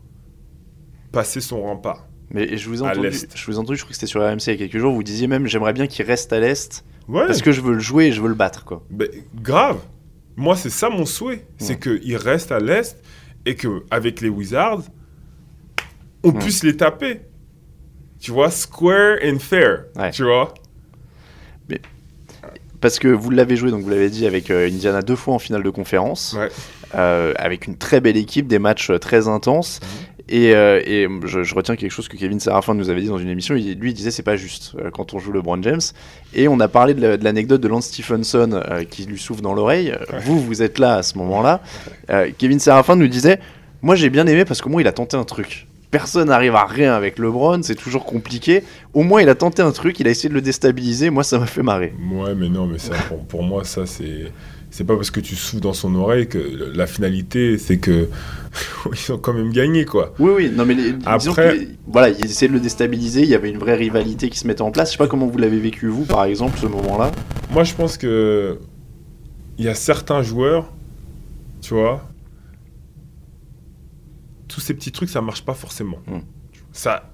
passer son rempart Mais je vous ai entendu, je vous ai entendu, je crois que c'était sur RMC il y a quelques jours, vous disiez même j'aimerais bien qu'il reste à l'Est Ouais, parce que je veux le jouer et je veux le battre. quoi. ben, grave. Moi, c'est ça mon souhait, c'est qu'il reste à l'Est et qu'avec les Wizards, on Ouais. puisse les taper. Tu vois, square and fair, Ouais. tu vois. Parce que vous l'avez joué, donc vous l'avez dit, avec euh, Indiana deux fois en finale de conférence, Ouais. euh, avec une très belle équipe, des matchs euh, très intenses. Mhm. Et, euh, et je, je retiens quelque chose que Kevin Serafin nous avait dit dans une émission. Il, lui, il disait c'est pas juste euh, quand on joue LeBron James. Et on a parlé de la- de l'anecdote de, Lance Stephenson euh, qui lui souffle dans l'oreille. Ouais. Vous, vous êtes là à ce moment-là. Kevin Serafin nous disait Moi, j'ai bien aimé parce qu'au moins, il a tenté un truc. Personne n'arrive à rien avec LeBron, c'est toujours compliqué. Au moins, il a tenté un truc, il a essayé de le déstabiliser. Moi, ça m'a fait marrer. Ouais, mais non, mais ça, pour, pour moi, ça, c'est. C'est pas parce que tu souffles dans son oreille que la finalité, c'est que ils ont quand même gagné, quoi. Oui, oui, non, mais les- Après- que, voilà, il essayait de le déstabiliser. Il y avait une vraie rivalité qui se mettait en place. Je sais pas comment vous l'avez vécu, vous, par exemple, ce moment-là. Moi, je pense que il y a certains joueurs, tu vois, tous ces petits trucs, ça marche pas forcément. Mm. Ça,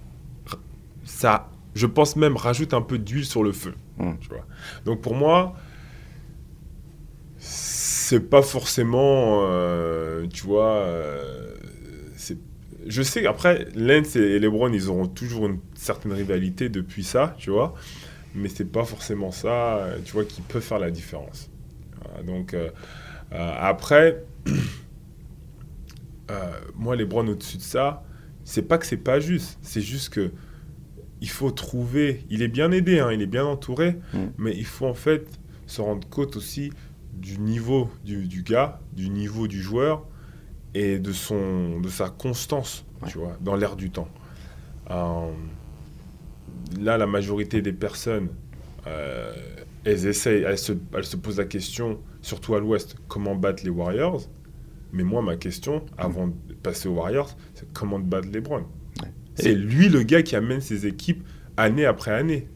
ça, je pense même rajoute un peu d'huile sur le feu. Mm. Tu vois. Donc pour moi, c'est pas forcément, euh, tu vois, euh, je sais après, Lens et LeBron, ils auront toujours une certaine rivalité depuis ça, tu vois mais c'est pas forcément ça, euh, tu vois, qui peut faire la différence. Voilà, donc euh, après, euh, moi les Browns au-dessus de ça, c'est pas que c'est pas juste, c'est juste que il faut trouver. Il est bien aidé, hein, il est bien entouré, Mm. mais il faut en fait se rendre compte aussi du niveau du, du gars, du niveau du joueur et de son de sa constance, Ouais. tu vois, dans l'air du temps. Euh, là, la majorité des personnes, euh, elles essayent, elles se, elles se posent la question, surtout à l'Ouest, comment battre les Warriors? Mais moi, ma question, avant de passer aux Warriors, c'est comment battre les Browns. C'est Et- lui le gars qui amène ses équipes année après année.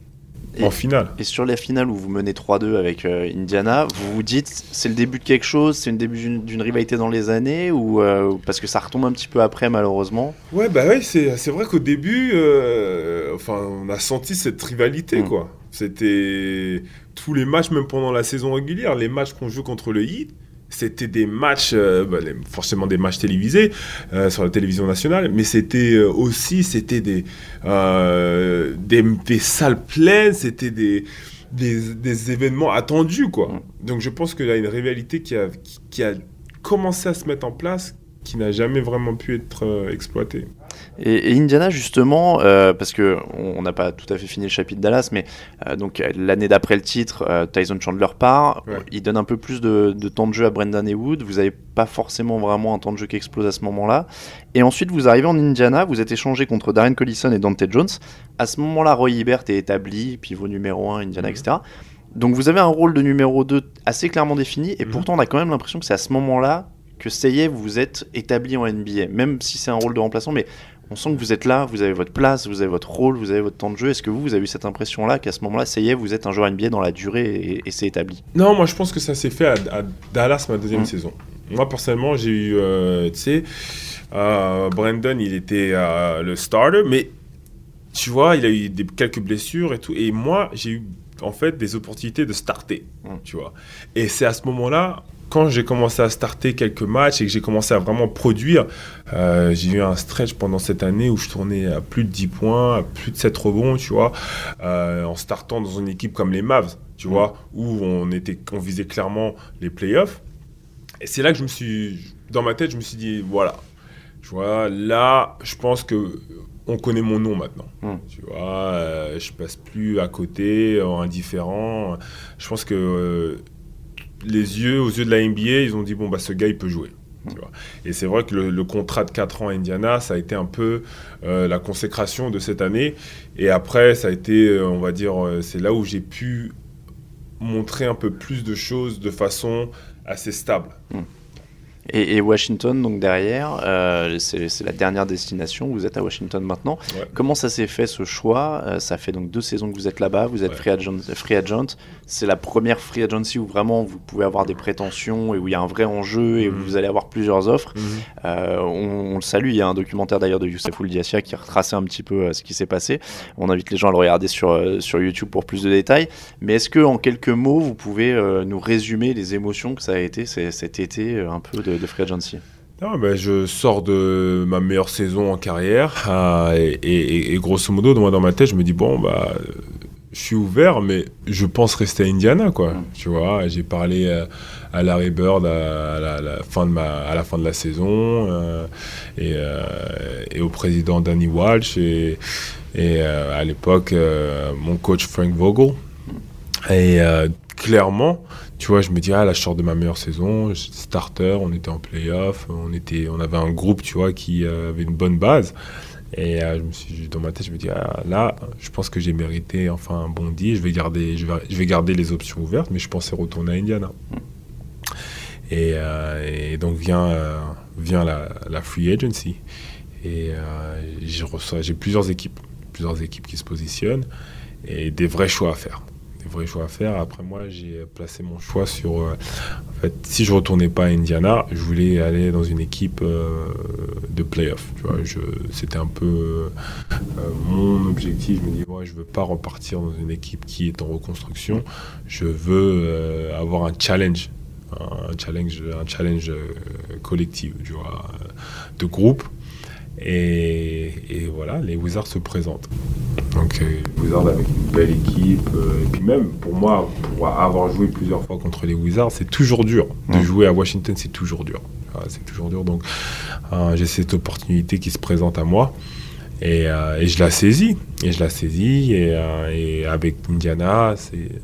en finale. Et sur la finale où vous menez 3-2 avec euh, Indiana, vous vous dites c'est le début de quelque chose, c'est le début d'une rivalité dans les années ou euh, parce que ça retombe un petit peu après malheureusement? Ouais, bah oui, c'est vrai qu'au début, euh, enfin, on a senti cette rivalité mm. quoi. C'était tous les matchs, même pendant la saison régulière, les matchs qu'on joue contre le Heat, c'était des matchs, euh, bah, forcément des matchs télévisés euh, sur la télévision nationale, mais c'était euh, aussi c'était des, des, des salles pleines, c'était des, des, événements attendus quoi. Mm. Donc je pense qu'il y a une rivalité qui a, qui a commencé à se mettre en place, qui n'a jamais vraiment pu être exploitée. Et, Indiana, justement, euh, parce que on n'a pas tout à fait fini le chapitre Dallas, mais euh, donc l'année d'après le titre, euh, Tyson Chandler part. Il donne un peu plus de, temps de jeu à Brendan et Wood. Vous n'avez pas forcément vraiment un temps de jeu qui explose à ce moment-là. Et ensuite, vous arrivez en Indiana, vous êtes échangé contre Darren Collison et Dante Jones. À ce moment-là, Roy Hibbert est établi, pivot numéro 1, Indiana, mhm. etc. Donc vous avez un rôle de numéro 2 assez clairement défini, et mhm. pourtant on a quand même l'impression que c'est à ce moment-là que ça y est, vous êtes établi en NBA, même si c'est un rôle de remplaçant, mais on sent que vous êtes là, vous avez votre place, vous avez votre rôle, vous avez votre temps de jeu. Est-ce que vous, vous avez eu cette impression-là qu'à ce moment-là, ça y est, vous êtes un joueur NBA dans la durée et, c'est établi? Non, moi je pense que ça s'est fait à, Dallas ma deuxième mmh. saison. Moi personnellement, j'ai eu, euh, tu sais, euh, Brandon, il était euh, le starter, mais tu vois, il a eu des, quelques blessures et tout. Et moi, j'ai eu en fait des opportunités de starter, mmh. tu vois. Et c'est à ce moment-là quand j'ai commencé à starter quelques matchs et que j'ai commencé à vraiment produire, euh, j'ai eu un stretch pendant cette année où je tournais à plus de 10 points, à plus de 7 rebonds, tu vois, euh, en startant dans une équipe comme les Mavs, tu vois, mm. où on, était, on visait clairement les playoffs. Et c'est là que je me suis, dans ma tête, je me suis dit, voilà, tu vois, là, je pense que on connaît mon nom maintenant. Mm. Tu vois, euh, je passe plus à côté, indifférent. Je pense que les yeux, aux yeux de la NBA, ils ont dit bon, bah, ce gars, il peut jouer. Et c'est vrai que le, contrat de 4 ans à Indiana, ça a été un peu euh, la consécration de cette année. Et après, ça a été, euh, on va dire, euh, c'est là où j'ai pu montrer un peu plus de choses de façon assez stable. Hmm. Et, Washington, donc derrière, euh, c'est la dernière destination. Vous êtes à Washington maintenant. Comment ça s'est fait ce choix? Euh, Ça fait donc deux saisons que vous êtes là-bas. Vous êtes free agent. Free agent. C'est la première free agency où vraiment vous pouvez avoir des prétentions et où il y a un vrai enjeu et où mhm. vous allez avoir plusieurs offres. Mhm. Euh, on, le salue. Il y a un documentaire d'ailleurs de Youssef Ouldiassia qui retraçait un petit peu ce qui s'est passé. On invite les gens à le regarder sur, sur YouTube pour plus de détails. Mais est-ce que en quelques mots, vous pouvez nous résumer les émotions que ça a été cet été un peu de de, free agency non, ben je sors de ma meilleure saison en carrière euh, et, grosso modo, moi, dans ma tête, je me dis bon, bah, je suis ouvert, mais je pense rester à Indiana, quoi. Mm. Tu vois, j'ai parlé euh, à Larry Bird à, la, fin de ma, à la fin de la saison euh, et, et, au président Danny Walsh et, et à l'époque mon coach Frank Vogel. Et clairement, tu vois, je me dis, ah là, je de ma meilleure saison, starter, on était en playoff, on, on avait un groupe, tu vois, qui euh, avait une bonne base. Et euh, je me suis, dans ma tête, je me dis, ah, là, je pense que j'ai mérité enfin un bon deal, je vais, garder, je, vais, je vais garder les options ouvertes, mais je pensais retourner à Indiana. Et, euh, donc vient, vient la, la, free agency. Et j'ai plusieurs équipes, plusieurs équipes qui se positionnent et des vrais choix à faire vrai choix à faire. Après moi, j'ai placé mon choix sur. Euh, en fait, si je retournais pas à Indiana, je voulais aller dans une équipe euh, de playoff. C'était un peu euh, mon objectif. Je me dis, ouais, je veux pas repartir dans une équipe qui est en reconstruction. Je veux avoir un challenge, un challenge, un challenge collectif, tu vois, de groupe. Et, voilà, les Wizards se présentent. Donc les Wizards avec une belle équipe. Euh, et puis même, pour moi, pour avoir joué plusieurs fois contre les Wizards, c'est toujours dur. De jouer à Washington, c'est toujours dur. c'est toujours dur. Donc euh, j'ai cette opportunité qui se présente à moi. Euh, et, je la saisis. Et je la saisis. Et, avec Indiana,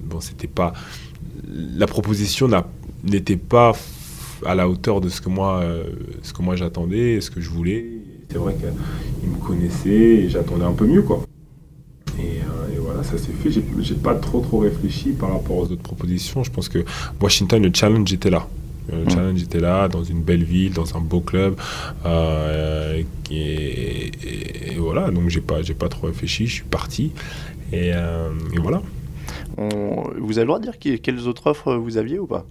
bon, c'était pas. La proposition n'était pas à la hauteur de ce que moi, ce que moi j'attendais, ce que je voulais c'est vrai qu'il me connaissait et j'attendais un peu mieux, quoi. Et, euh, voilà, ça s'est fait. J'ai pas trop trop réfléchi par rapport aux autres propositions. Je pense que Washington, le challenge était là. Le mm. challenge était là, dans une belle ville, dans un beau club. Euh, et, voilà, donc j'ai pas, pas trop réfléchi, je suis parti. Et, euh, voilà. Vous avez le droit de dire quelles autres offres vous aviez ou pas?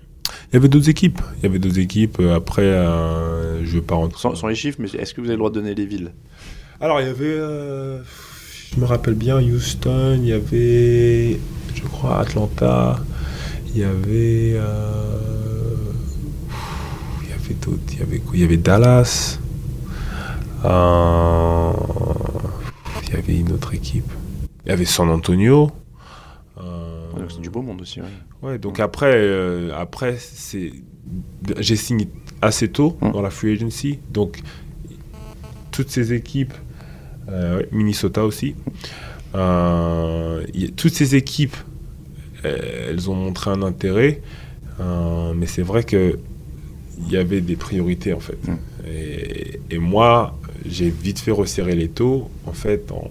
Il y avait d'autres équipes. Il y avait d'autres équipes. Après, je je vais pas rentrer. Sans, les chiffres, mais est-ce que vous avez le droit de donner les villes? Alors, il y avait. je me rappelle bien Houston, il y avait. Je crois Atlanta. Il y avait. il y avait d'autres. Il y avait quoi? Il y avait Dallas. Euh, il y avait une autre équipe. Il y avait San Antonio. Euh, c'est du beau monde aussi. Ouais. donc après, euh, après c'est, j'ai signé assez tôt hum. dans la free agency. Donc toutes ces équipes, Minnesota aussi, toutes ces équipes, elles ont montré un intérêt. mais c'est vrai que il y avait des priorités en fait. Hum. Et, et, moi, j'ai vite fait resserrer les taux, en fait, en,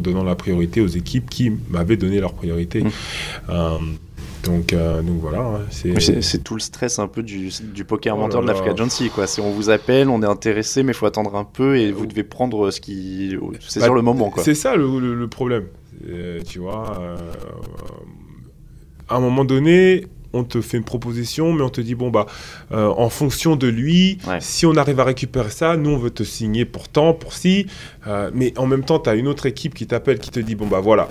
donnant la priorité aux équipes qui m'avaient donné leur priorité. Mmh. Euh, donc, euh, donc voilà. Hein, c'est tout le stress un peu du, du poker oh mentor de la free agency. Quoi. On vous appelle, on est intéressé, mais il faut attendre un peu et vous devez prendre ce qui. C'est sur le moment. C'est ça le, le, problème. Euh, tu vois, à un moment donné, on te fait une proposition, mais on te dit, bon, bah, euh, en fonction de lui, si on arrive à récupérer ça, nous, on veut te signer pour tant, pour si. Euh, mais en même temps, tu as une autre équipe qui t'appelle, qui te dit, bon, bah voilà,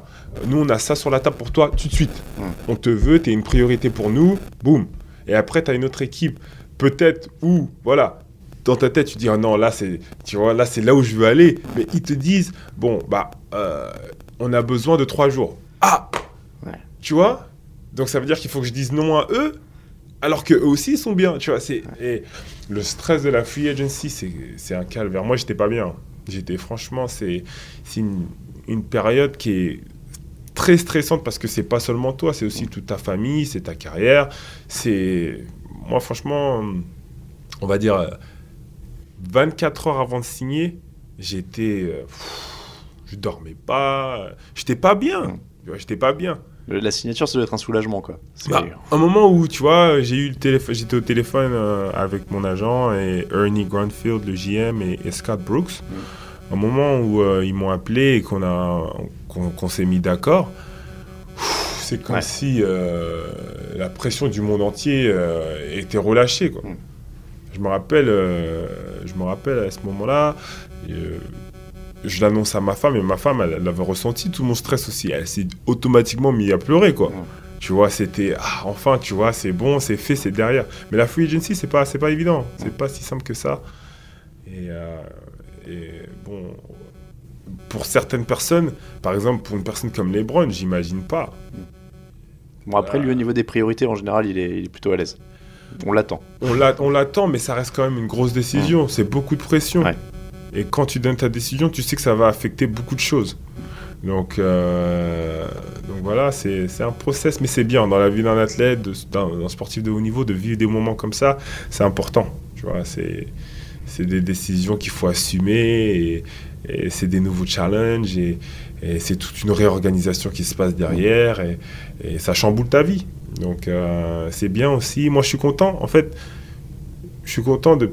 nous, on a ça sur la table pour toi tout de suite. On te veut, tu es une priorité pour nous, boum. Et après, tu as une autre équipe, peut-être où, voilà, dans ta tête, tu dis, ah non, là, c'est, tu vois, là, c'est là où je veux aller. Mais ils te disent, bon, bah, euh, on a besoin de trois jours. Ah Tu vois? Donc ça veut dire qu'il faut que je dise non à eux, alors qu'eux aussi ils sont bien, tu vois. C'est, et le stress de la free agency, c'est, un calvaire. Moi, j'étais pas bien. J'étais franchement, c'est, une, une, période qui est très stressante parce que c'est pas seulement toi, c'est aussi toute ta famille, c'est ta carrière. C'est moi, franchement, on va dire 24 heures avant de signer, j'étais, euh, je dormais pas, j'étais pas bien. J'étais pas bien. La signature, ça doit être un soulagement, quoi. Bah, un moment où, tu vois, j'ai eu le téléphone, j'étais au téléphone euh, avec mon agent et Ernie Grandfield, le GM, et, Scott Brooks. Mm. Un moment où euh, ils m'ont appelé et qu'on a, qu'on, s'est mis d'accord. C'est comme si euh, la pression du monde entier était relâchée, quoi. Mm. Je me rappelle, je me rappelle à ce moment-là je l'annonce à ma femme et ma femme, elle, avait ressenti tout mon stress aussi. Elle s'est automatiquement mise à pleurer, quoi. Tu vois, c'était ah, enfin, tu vois, c'est bon, c'est fait, c'est derrière. Mais la free agency, c'est pas, c'est pas évident. C'est pas si simple que ça. Et, euh, et, bon, pour certaines personnes, par exemple, pour une personne comme LeBron, j'imagine pas. Bon, après, lui, au niveau des priorités, en général, il est, plutôt à l'aise. On l'attend. On l'attend, mais ça reste quand même une grosse décision. C'est beaucoup de pression. Ouais. Et quand tu donnes ta décision, tu sais que ça va affecter beaucoup de choses. Donc, euh, donc voilà, c'est un process, mais c'est bien dans la vie d'un athlète, d'un sportif de haut niveau, de vivre des moments comme ça, c'est important. Tu vois, c'est des décisions qu'il faut assumer et, c'est des nouveaux challenges et, c'est toute une réorganisation qui se passe derrière et, ça chamboule ta vie. Donc euh, c'est bien aussi. Moi, je suis content. En fait, je suis content de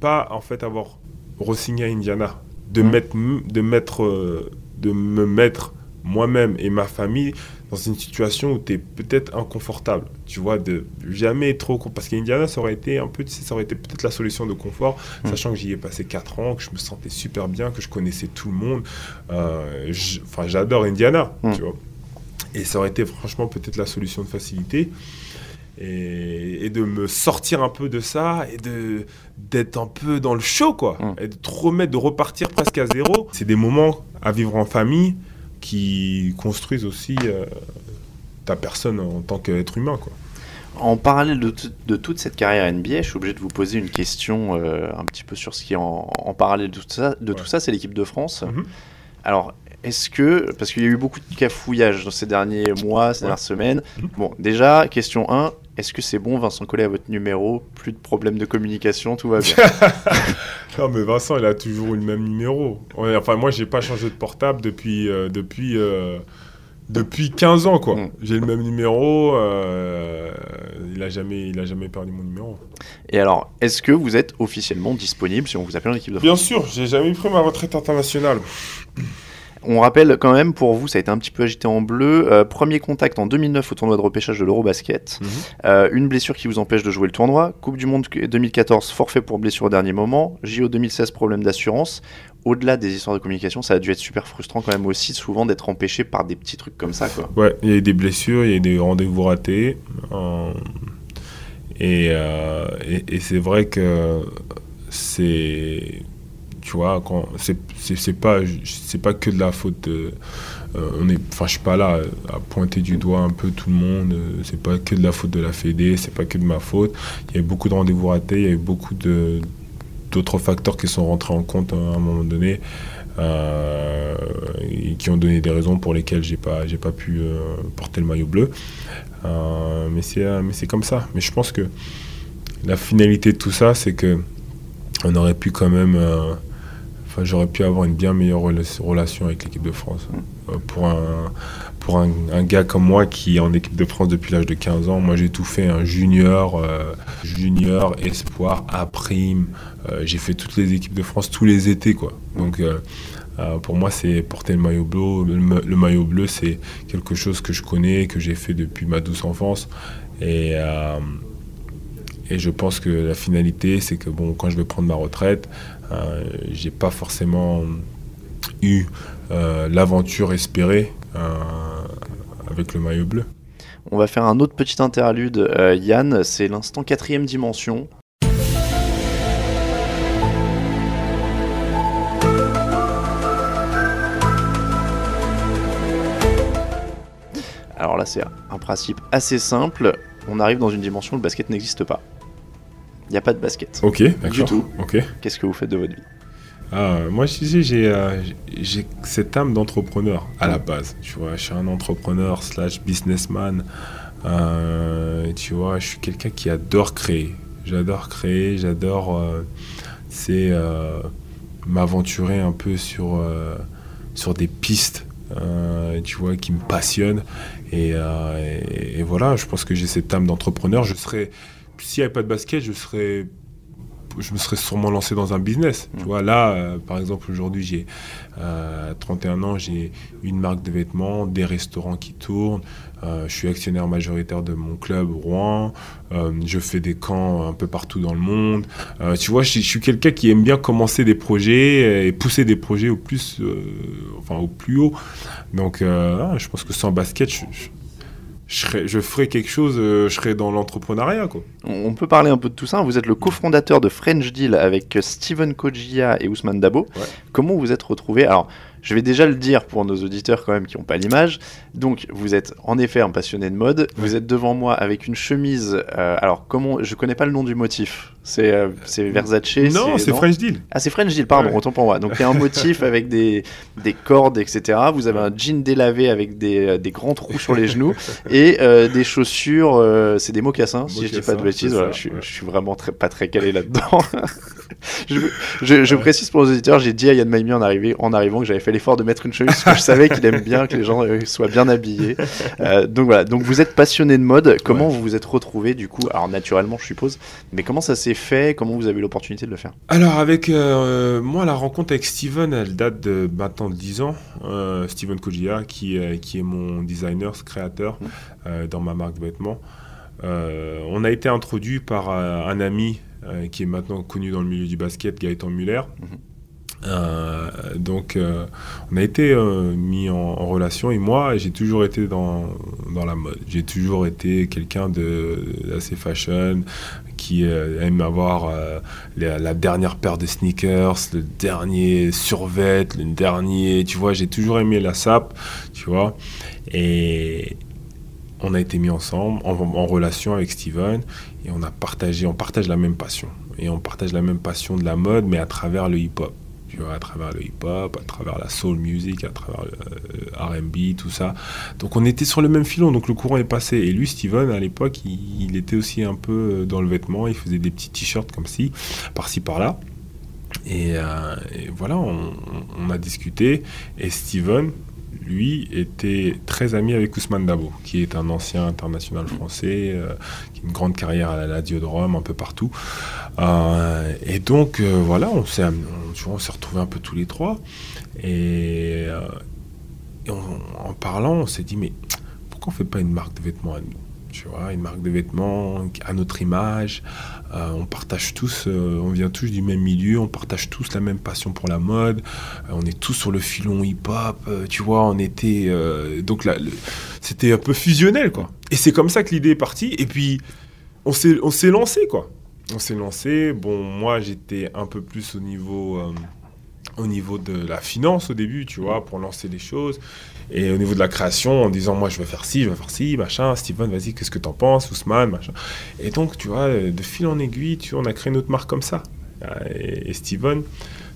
pas en fait avoir re-signer à Indiana, de, mmh. mettre, de, mettre, euh, de me mettre moi-même et ma famille dans une situation où tu es peut-être inconfortable, tu vois, de jamais trop... Parce qu'Indiana, ça aurait été un peu, ça aurait été peut-être la solution de confort, mmh. sachant que j'y ai passé 4 ans, que je me sentais super bien, que je connaissais tout le monde. Euh, enfin, j'adore Indiana, mmh. tu vois. Et ça aurait été franchement peut-être la solution de facilité et, de me sortir un peu de ça et de d'être un peu dans le show quoi mm. et de te remettre de repartir presque à zéro c'est des moments à vivre en famille qui construisent aussi euh, ta personne en tant qu'être humain quoi en parallèle de, de, toute cette carrière NBA, je suis obligé de vous poser une question euh, un petit peu sur ce qui est en, parallèle de tout ça. De tout ça, c'est l'équipe de France. Mm-hmm. Alors, est-ce que, parce qu'il y a eu beaucoup de cafouillages dans ces derniers mois, ces dernières semaines, mm-hmm. bon, déjà, question 1, est-ce que c'est bon, Vincent Collet, à votre numéro? Plus de problèmes de communication, tout va bien Non, mais Vincent, il a toujours eu le même numéro. enfin, moi, j'ai pas changé de portable depuis, euh, depuis, euh, depuis 15 ans, quoi. Mm. J'ai le même numéro. Euh, il a jamais, il a jamais perdu mon numéro. Et alors, est-ce que vous êtes officiellement disponible si on vous appelle en équipe de France? Bien sûr, j'ai jamais pris ma retraite internationale. On rappelle quand même, pour vous, ça a été un petit peu agité en bleu. Euh, premier contact en 2009 au tournoi de repêchage de l'Eurobasket. Mhm. Euh, une blessure qui vous empêche de jouer le tournoi. Coupe du Monde 2014, forfait pour blessure au dernier moment. JO 2016, problème d'assurance. Au-delà des histoires de communication, ça a dû être super frustrant quand même aussi, souvent d'être empêché par des petits trucs comme ça. Quoi. Ouais, il y a eu des blessures, il y a eu des rendez-vous ratés. euh, et et, et c'est vrai que c'est. Tu vois, quand c'est c'est- pas, c'est pas que de la faute de. euh, on est, enfin, je suis pas là à pointer du doigt un peu tout le monde. euh, C'est pas que de la faute de la Fédé, c'est pas que de ma faute. Il y a eu beaucoup de rendez-vous ratés, il y a eu beaucoup de d'autres facteurs qui sont rentrés en compte à un moment donné euh, et qui ont donné des raisons pour lesquelles j'ai pas j'ai pas pu euh, porter le maillot bleu. Euh, mais c'est euh, mais c'est comme ça. Mais je pense que la finalité de tout ça, c'est que on aurait pu quand même, euh, enfin j'aurais pu avoir une bien meilleure rela- relation avec l'équipe de France. Euh, pour un pour un, un gars comme moi qui est en équipe de France depuis l'âge de 15 ans, moi j'ai tout fait, un junior, euh, junior, espoir, A prime. Euh, j'ai fait toutes les équipes de France tous les étés quoi. Donc pour moi, c'est porter le maillot bleu. Le, le maillot bleu, c'est quelque chose que je connais, que j'ai fait depuis ma douce enfance. Et, et je pense que la finalité, c'est que bon, quand je vais prendre ma retraite, euh, j'ai pas forcément eu euh, l'aventure espérée euh, avec le maillot bleu. On va faire un autre petit interlude, euh, Yann, c'est l'instant quatrième dimension. Alors là, c'est un principe assez simple. On arrive dans une dimension où le basket n'existe pas. Il n'y a pas de basket. Ok, d'accord. Du tout. Ok. Qu'est-ce que vous faites de votre vie? Ah, moi, je disais, j'ai euh, j'ai cette âme d'entrepreneur à la base. Tu vois, je suis un entrepreneur slash businessman. Euh, tu vois, je suis quelqu'un qui adore créer. J'adore créer, j'adore, euh, c'est m'aventurer un peu sur sur des pistes. tu vois, qui me passionnent. Et, et- et voilà, je pense que j'ai cette âme d'entrepreneur. Je serais, s'il n'y avait pas de basket, je serais je me serais sûrement lancé dans un business. Tu vois, là, euh, par exemple, aujourd'hui, j'ai euh, 31 ans, j'ai une marque de vêtements, des restaurants qui tournent. euh, je suis actionnaire majoritaire de mon club Rouen. euh, je fais des camps un peu partout dans le monde. Euh, tu vois, je, suis quelqu'un qui aime bien commencer des projets et pousser des projets au plus, euh, enfin, au plus haut. Donc, euh, ah, je pense que sans basket, je, je serais- je ferais quelque chose, euh, je serais dans l'entrepreneuriat, quoi. On peut parler un peu de tout ça. Vous êtes le cofondateur de French Deal avec Steven Kojia et Ousmane Dabo. Ouais. Comment vous êtes retrouvé Alors, je vais déjà le dire pour nos auditeurs quand même qui n'ont pas l'image. Donc, vous êtes en effet un passionné de mode. Vous êtes devant moi avec une chemise. euh, alors, comment Je connais pas le nom du motif. C'est euh, Versace. non, c'est French Deal. Ah, c'est French Deal, pardon, Ouais. autant pour moi. Donc, il y a un motif avec des, des cordes, etc. Vous avez un jean délavé avec des, des grands trous sur les genoux et euh, des chaussures, euh, c'est des mocassins, si je dis pas de bêtises. Voilà, je, ouais. je suis vraiment très, pas très calé là-dedans. je, je- je précise pour les auditeurs, j'ai dit à Yann Maimi en, en arrivant que j'avais fait l'effort de mettre une chemise parce que je savais qu'il aime bien que les gens euh, soient bien habillés. Euh, donc voilà, donc vous êtes passionné de mode. Comment vous vous êtes retrouvé du coup? Alors naturellement, je suppose, mais comment ça s'est fait Comment vous avez eu l'opportunité de le faire Alors avec euh, moi la rencontre avec Steven elle date de maintenant de 10 ans. Euh, Steven Kojia qui, euh, qui est mon designer, créateur euh, dans ma marque de vêtements. Euh, on a été introduit par euh, un ami euh, qui est maintenant connu dans le milieu du basket, Gaëtan Muller. Mhm. Euh, donc euh, on a été euh, mis en, relation et moi j'ai toujours été dans, dans la mode. J'ai toujours été quelqu'un de assez fashion qui aime avoir la, dernière paire de sneakers, le dernier survêt, le dernier, tu vois, j'ai toujours aimé la sape, tu vois. Et on a été mis ensemble, en, en relation avec Steven, et on a partagé, on partage la même passion. Et on partage la même passion de la mode, mais à travers le hip-hop. À travers le hip-hop, à travers la soul music, à travers le euh, R&B, tout ça. Donc on était sur le même filon, donc le courant est passé. Et lui, Steven, à l'époque, il, était aussi un peu euh, dans le vêtement, il faisait des petits t-shirts comme ci, par-ci, par-là. Et, euh, voilà, on, on a discuté. Et Steven, lui, était très ami avec Ousmane Dabo, qui est un ancien international français, euh, qui a une grande carrière à la Lazio de Rome, un peu partout. Euh, et donc, euh, voilà, on s'est on, retrouvés un peu tous les trois. Et, en parlant, on s'est dit, mais pourquoi on fait pas une marque de vêtements à nous? Tu vois, une marque de vêtements à notre image. Euh, on partage tous, euh, on vient tous du même milieu, on partage tous la même passion pour la mode. Euh, on est tous sur le filon hip-hop, tu vois. On était donc là, c'était un peu fusionnel, quoi. Et c'est comme ça que l'idée est partie. Et puis on s'est, on s'est lancé, quoi. On s'est lancé. Bon, moi j'étais un peu plus au niveau au niveau de la finance au début, tu vois, pour lancer les choses. Et au niveau de la création, en disant, moi, je vais faire ci, je vais faire ci, machin. Steven, vas-y, qu'est-ce que t'en penses? Ousmane, machin. Et donc, tu vois, de fil en aiguille, tu, on a créé notre marque comme ça. Et, Steven,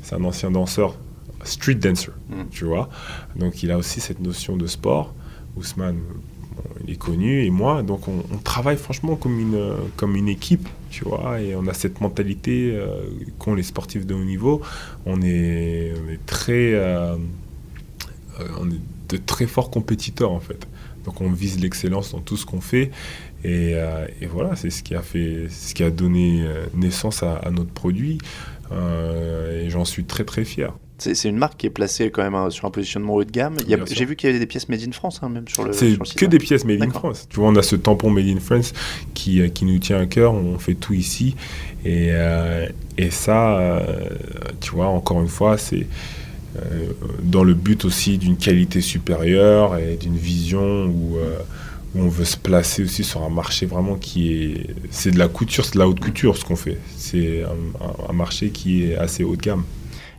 c'est un ancien danseur, street dancer, mm. tu vois. Donc, il a aussi cette notion de sport. Ousmane, il est connu, et moi. Donc, on, travaille franchement comme une, comme une équipe, tu vois. Et on a cette mentalité euh, qu'ont les sportifs de haut niveau. On est, très. Euh, euh, on est de très forts compétiteurs en fait. Donc on vise l'excellence dans tout ce qu'on fait. Et, euh, voilà, c'est ce qui a fait, ce qui a donné euh, naissance à, notre produit. Euh, et j'en suis très très fier. C'est une marque qui est placée quand même sur un positionnement haut de gamme. J'ai vu qu'il y avait des pièces made in France, hein, même sur le. C'est que des pièces made in France. Tu vois, on a ce tampon made in France qui, qui nous tient à cœur. On fait tout ici. Et, et ça, tu vois, encore une fois, c'est euh, dans le but aussi d'une qualité supérieure et d'une vision où, euh, où, on veut se placer aussi sur un marché vraiment qui est... C'est de la couture, c'est de la haute couture ce qu'on fait. C'est un, un, marché qui est assez haut de gamme.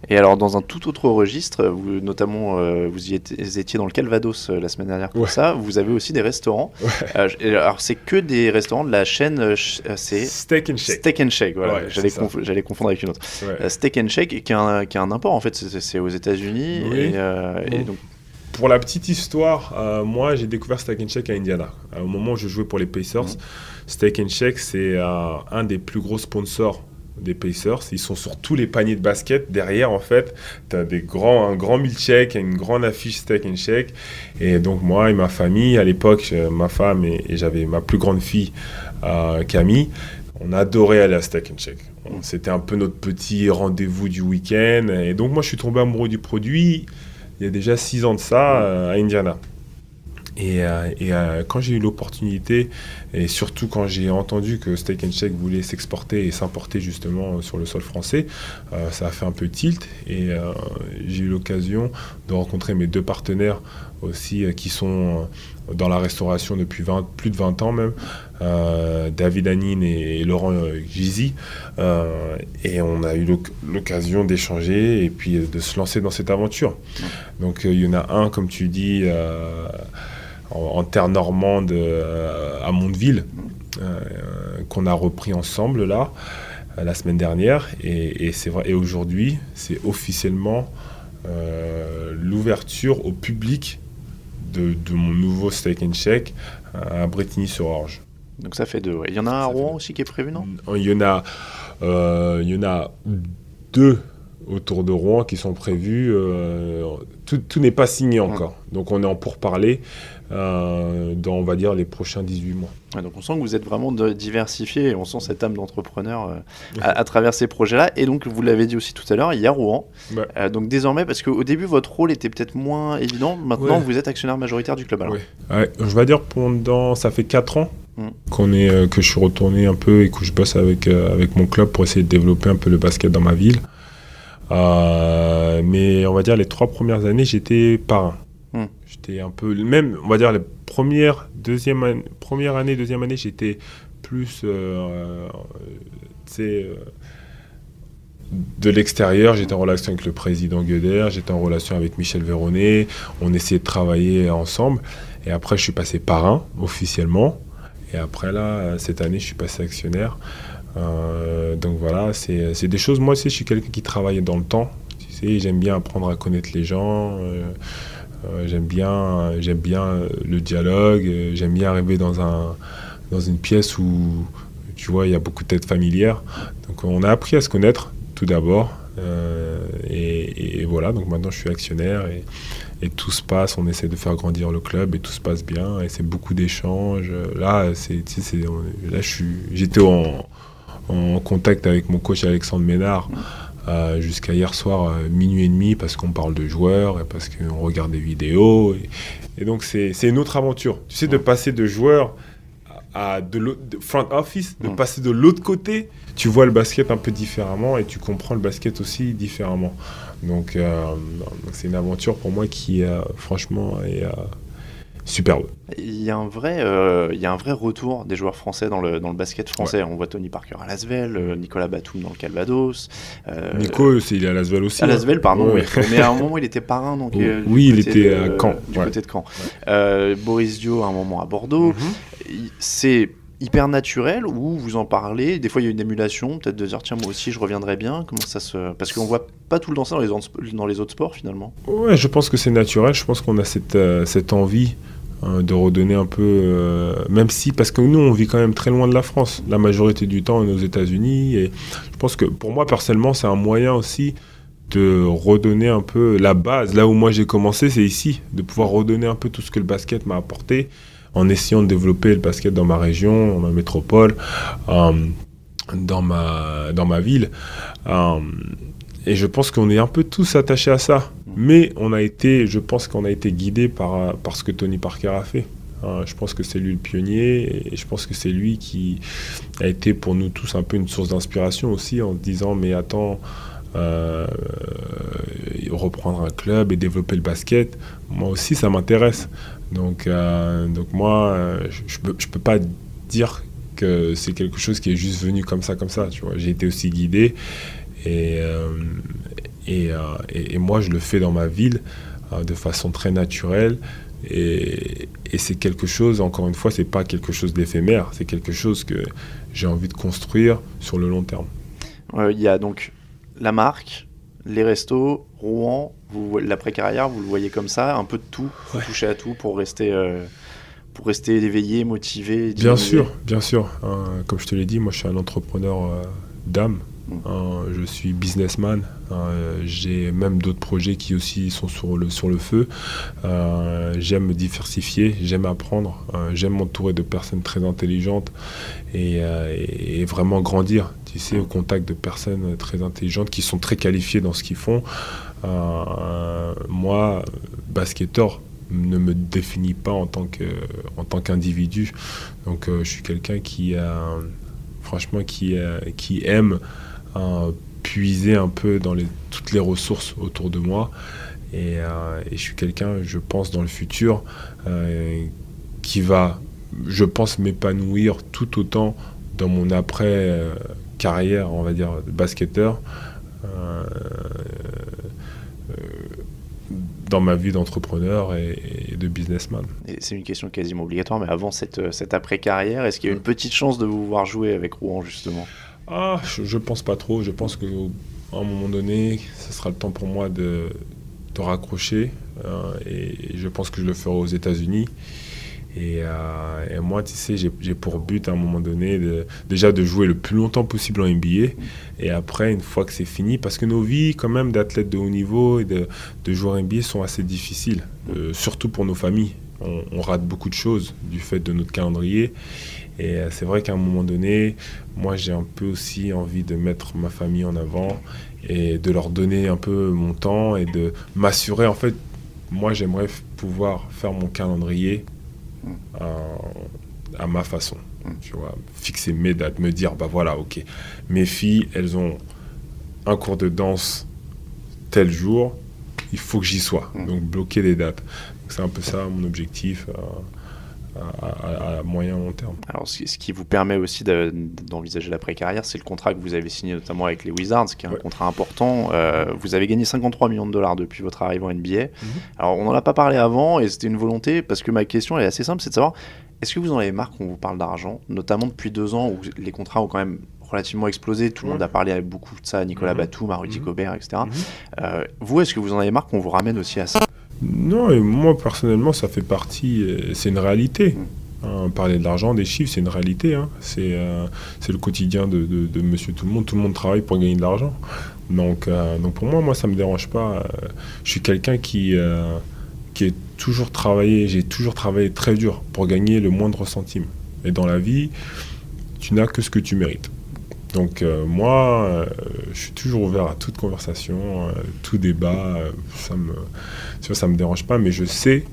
Et alors, dans un tout autre registre, vous, notamment, euh, vous y étiez dans le Calvados euh, la semaine dernière pour ça, vous avez aussi des restaurants. Euh, alors, c'est que des restaurants de la chaîne. c'est Steak and Shake. Steak and Shake, voilà. J'allais confondre avec une autre. Steak and Shake, qui a, un, qui a un import, en fait, c'est aux États-Unis. Et, donc, pour la petite histoire, moi j'ai découvert Steak and Shake à Indiana. Au moment où je jouais pour les Pacers, mmh. Steak and Shake c'est un des plus gros sponsors des Pacers. Ils sont sur tous les paniers de basket. Derrière, en fait, tu as des grands, un grand milkshake, une grande affiche steak and shake. Et donc, moi et ma famille, à l'époque, ma femme et, j'avais ma plus grande fille, euh, Camille, on adorait aller à steak and shake. C'était un peu notre petit rendez-vous du week-end. Et donc, moi, je suis tombé amoureux du produit il y a déjà six ans de ça euh, à Indiana. Et, euh, euh, quand j'ai eu l'opportunité, et surtout quand j'ai entendu que Steak and Shake voulait s'exporter et s'importer justement sur le sol français, euh, ça a fait un peu tilt. Et j'ai eu l'occasion de rencontrer mes deux partenaires aussi qui sont dans la restauration depuis plus de 20 ans même, David Anine et, Laurent Gizy. et on a eu l'occasion d'échanger et puis de se lancer dans cette aventure. Donc il y en a un, comme tu dis, en, terre normande euh, à Mondeville, euh, qu'on a repris ensemble là euh, la semaine dernière. Et, c'est vrai. Et aujourd'hui, c'est officiellement l'ouverture au public de, mon nouveau Steak and Shake à Bretigny-sur-Orge. Donc ça fait deux. Il y en a un à Rouen aussi qui est prévu, non? Il y, en a, il y en a deux autour de Rouen qui sont prévus. tout, tout n'est pas signé encore. Donc on est en pourparlers. Euh, dans, on va dire, les prochains 18 mois. donc on sent que vous êtes vraiment diversifié et on sent cette âme d'entrepreneur euh, à, travers ces projets-là. Et donc, vous l'avez dit aussi tout à l'heure, il y a Rouen. Euh, donc désormais, parce qu'au début, votre rôle était peut-être moins évident, maintenant vous êtes actionnaire majoritaire du club. Alors. je vais dire pendant, ça fait 4 ans mm. qu'on est, que je suis retourné un peu et que je bosse avec, avec mon club pour essayer de développer un peu le basket dans ma ville. mais on va dire les trois premières années, j'étais parrain. J'étais un peu. Même, on va dire, les premières, deuxième première année, deuxième année, j'étais plus. Euh, euh, de l'extérieur, j'étais en relation avec le président Gueder, j'étais en relation avec Michel Véronnet, on essayait de travailler ensemble. Et après, je suis passé parrain officiellement. Et après, là, cette année, je suis passé actionnaire. Euh, donc voilà, c'est des choses. Moi aussi, je suis quelqu'un qui travaille dans le temps. Tu sais, j'aime bien apprendre à connaître les gens. Euh, j'aime bien, j'aime bien le dialogue. Euh, j'aime bien arriver dans un dans une pièce où tu vois il y a beaucoup de têtes familières. Donc on a appris à se connaître tout d'abord. Euh, et, voilà, donc maintenant je suis actionnaire et, tout se passe, on essaie de faire grandir le club et tout se passe bien et c'est beaucoup d'échanges. Là, c'est, là j'étais en, contact avec mon coach Alexandre Ménard jusqu'à hier soir minuit et demi parce qu'on parle de joueurs et parce qu'on regarde des vidéos. Et, donc c'est une autre aventure. Tu sais, de passer de joueur à de, front office, de passer de l'autre côté, tu vois le basket un peu différemment et tu comprends le basket aussi différemment. Donc c'est une aventure pour moi qui franchement est superbe. Il y, a un vrai, euh, il y a un vrai retour des joueurs français dans le, dans le basket français. On voit Tony Parker à Lasvel, euh, Nicolas Batum dans le Calvados. Euh, Nico, il est à Lasvel aussi. À hein. Lasvel, pardon, oui. Mais à un moment, il était parrain. Donc, oui, il était à Caen. Du côté de Caen. Boris Dio, à un moment, à Bordeaux. Mhm. C'est hyper naturel ou vous en parlez Des fois, il y a une émulation, peut-être de dire tiens, moi aussi, je reviendrai bien. Comment ça se Parce qu'on voit pas tout le temps ça dans les, autres, dans les autres sports finalement. Ouais, je pense que c'est naturel. Je pense qu'on a cette, cette envie Hein, de redonner un peu, euh, même si, parce que nous, on vit quand même très loin de la France. La majorité du temps, on est aux États-Unis. Et je pense que pour moi, personnellement, c'est un moyen aussi de redonner un peu la base. Là où moi j'ai commencé, c'est ici, de pouvoir redonner un peu tout ce que le basket m'a apporté en essayant de développer le basket dans ma région, dans ma métropole, euh, dans, ma, dans ma ville. Euh, et je pense qu'on est un peu tous attachés à ça. Mais on a été, je pense qu'on a été guidé par, par ce que Tony Parker a fait. Hein, je pense que c'est lui le pionnier et je pense que c'est lui qui a été pour nous tous un peu une source d'inspiration aussi en disant mais attends, euh, reprendre un club et développer le basket, moi aussi ça m'intéresse. Donc, euh, donc moi, je ne peux, peux pas dire que c'est quelque chose qui est juste venu comme ça, comme ça. J'ai été aussi guidé et, euh, euh, et, et, moi, je le fais dans ma ville euh, de façon très naturelle. Et, et c'est quelque chose, encore une fois, c'est pas quelque chose d'éphémère, c'est quelque chose que j'ai envie de construire sur le long terme. Il y a donc la marque, les restos, Rouen, vous, l'après-carrière, vous le voyez comme ça, un peu de tout, toucher à tout pour rester, pour rester éveillé, motivé. Bien sûr, bien sûr. comme je te l'ai dit, moi je suis un entrepreneur d'âme. Hein, je suis businessman. Hein, j'ai même d'autres projets qui aussi sont sur le, sur le feu. Euh, j'aime me diversifier, j'aime apprendre, euh, j'aime m'entourer de personnes très intelligentes euh, et, vraiment grandir, tu sais, au contact de personnes très intelligentes qui sont très qualifiées dans ce qu'ils font. moi, basketteur, ne me définit pas en tant que tant qu'individu. Donc je suis quelqu'un qui franchement qui, qui aime puiser un peu dans les, toutes les ressources autour de moi. Et, euh, je suis quelqu'un, je pense, dans le futur, euh, qui va, je pense, m'épanouir tout autant dans mon après-carrière, on va dire, de basketteur, euh, dans ma vie d'entrepreneur et, de businessman. c'est une question quasiment obligatoire, mais avant cette, cette après-carrière, est-ce qu'il y a une petite chance de vous voir jouer avec Rouen, justement? Ah, je, pense pas trop. Je pense qu'à un moment donné, ce sera le temps pour moi de, de raccrocher. Euh, et, je pense que je le ferai aux États-Unis. Euh, et, moi, tu sais, j'ai pour but à un moment donné déjà de jouer le plus longtemps possible en NBA. Et après, une fois que c'est fini, parce que nos vies, quand même, d'athlètes de haut niveau et de, joueurs NBA sont assez difficiles, euh, surtout pour nos familles. On, rate beaucoup de choses du fait de notre calendrier. Et euh, c'est vrai qu'à un moment donné, moi j'ai un peu aussi envie de mettre ma famille en avant et de leur donner un peu mon temps et de m'assurer. En fait, moi j'aimerais pouvoir faire mon calendrier euh, à ma façon. Tu vois, fixer mes dates, me dire, bah voilà, ok, mes filles, elles ont un cours de danse tel jour, il faut que j'y sois. Donc bloquer des dates. C'est un peu ça mon objectif. Euh, à, moyen long terme. Alors, ce, qui vous permet aussi d'envisager l'après-carrière, c'est le contrat que vous avez signé notamment avec les Wizards, qui est un contrat important. Euh, vous avez gagné 53 millions de dollars depuis votre arrivée en NBA. Mhm. Alors, on n'en a pas parlé avant, et c'était une volonté, parce que ma question est assez simple, c'est de savoir, est-ce que vous en avez marre qu'on vous parle d'argent, notamment depuis deux ans où les contrats ont quand même relativement explosé. Tout le monde a parlé avec beaucoup de ça, Nicolas mhm. Batum, Rudy mhm. Gobert, etc. Euh, vous, est-ce que vous en avez marre qu'on vous ramène aussi à ça? Non, et moi personnellement, ça fait partie, euh, c'est une réalité. Hein, parler de l'argent, des chiffres, c'est une réalité. Hein. Euh, c'est le quotidien de, de, monsieur tout le monde. Tout le monde travaille pour gagner de l'argent. Donc, euh, donc pour moi, moi, ça ne me dérange pas. je suis quelqu'un qui, qui est toujours travaillé, j'ai toujours travaillé très dur pour gagner le moindre centime. Et dans la vie, tu n'as que ce que tu mérites. Donc moi, je suis toujours ouvert à toute conversation, tout débat. ça me, ça me dérange pas, mais je sais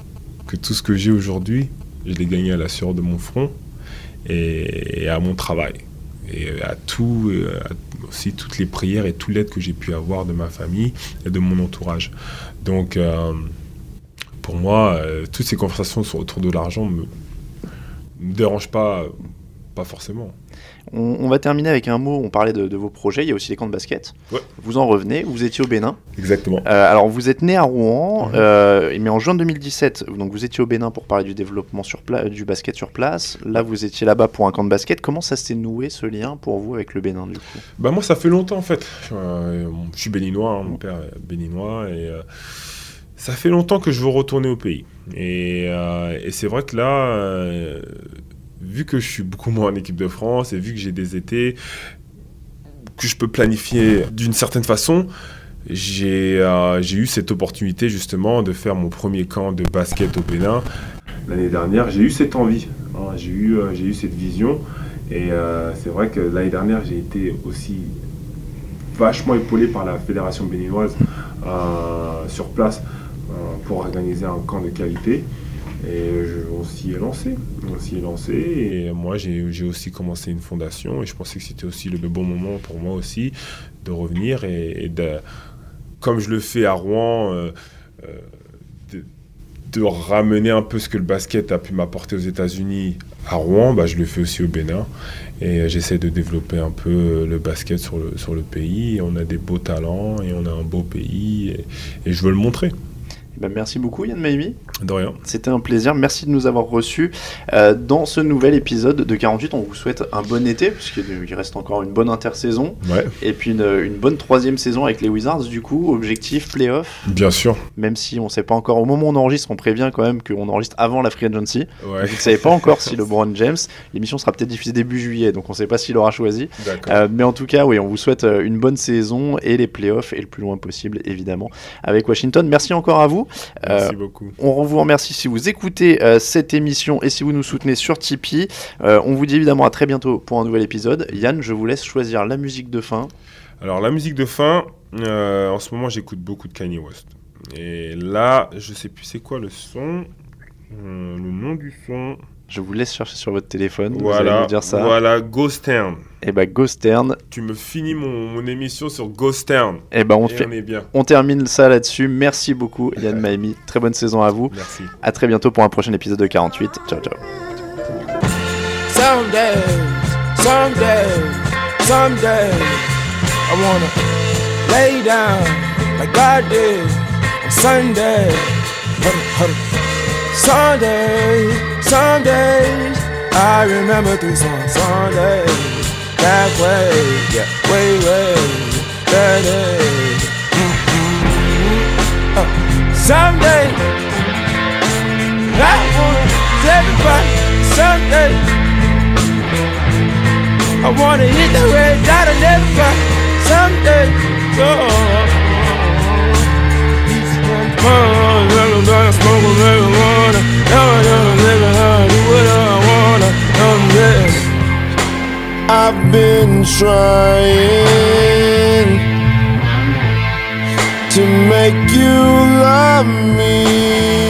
que tout ce que j'ai aujourd'hui, je l'ai gagné à la sueur de mon front et, à mon travail et à tout, aussi toutes les prières et tout l'aide que j'ai pu avoir de ma famille et de mon entourage. Donc, euh, pour moi, euh, toutes ces conversations autour de l'argent me, me dérangent pas, pas forcément. On, va terminer avec un mot. On parlait de, vos projets. Il y a aussi les camps de basket. Vous en revenez. Vous étiez au Bénin. Exactement. Euh, alors, vous êtes né à Rouen, mhm. euh, mais en juin 2017, donc vous étiez au Bénin pour parler du développement sur du basket sur place. Là, vous étiez là-bas pour un camp de basket. Comment ça s'est noué ce lien pour vous avec le Bénin du coup? Bah moi, ça fait longtemps en fait. je suis béninois. Hein, mon père est béninois et euh, ça fait longtemps que je veux retourner au pays. Et, et c'est vrai que là vu que je suis beaucoup moins en équipe de France et vu que j'ai des étés que je peux planifier d'une certaine façon, j'ai euh, eu cette opportunité justement de faire mon premier camp de basket au Bénin. L'année dernière, j'ai eu cette envie, hein. j'ai eu, euh, eu cette vision. Et euh, c'est vrai que l'année dernière, j'ai été aussi vachement épaulé par la fédération béninoise sur place pour organiser un camp de qualité. Et on s'y est lancé. On s'y est lancé. Et moi, j'ai aussi commencé une fondation. Et je pensais que c'était aussi le bon moment pour moi aussi de revenir et, de, comme je le fais à Rouen, euh, euh, de, ramener un peu ce que le basket a pu m'apporter aux États-Unis à Rouen. Bah, je le fais aussi au Bénin. Et j'essaie de développer un peu le basket sur le, sur le pays. On a des beaux talents et on a un beau pays. et je veux le montrer. Ben, merci beaucoup Yann Maimi. De rien. C'était un plaisir. Merci de nous avoir reçus euh, dans ce nouvel épisode de 48. On vous souhaite un bon été, puisqu'il reste encore une bonne intersaison. Ouais. Et puis une, bonne troisième saison avec les Wizards, du coup. Objectif, playoff. Bien sûr. Même si on ne sait pas encore, au moment où on enregistre, on prévient quand même qu'on enregistre avant la Free Agency. Ouais. Vous ne savez pas encore si le LeBron James. L'émission sera peut-être diffusée début juillet, donc on ne sait pas s'il aura choisi. Euh, mais en tout cas, oui, on vous souhaite euh, une bonne saison et les playoffs et le plus loin possible, évidemment, avec Washington. Merci encore à vous. Merci euh, beaucoup. On vous remercie si vous écoutez euh, cette émission et si vous nous soutenez sur Tipeee. Euh, on vous dit évidemment à très bientôt pour un nouvel épisode. Yann, je vous laisse choisir la musique de fin. Alors la musique de fin, en ce moment j'écoute beaucoup de Kanye West. Et là, je sais plus c'est quoi le son, le nom du son? Je vous laisse chercher sur votre téléphone. Voilà, vous dire ça. voilà Ghost Town. Et eh bah Ghost Town. Tu me finis mon, émission sur Ghost Town. Et eh bah on, on, est bien. on termine ça là-dessus. Merci beaucoup Yann Maimi. Très bonne saison à vous. Merci. À très bientôt pour un prochain épisode de 48. Ciao ciao. Someday, someday, someday, I wanna lay down like God did on Sunday. Sunday, some days I remember through some Sundays that way, yeah, way, way, day. Mm-hmm. Uh, someday I wanna tell everybody someday I wanna hit the red dot and everybody someday. So. I've been trying to make you love me,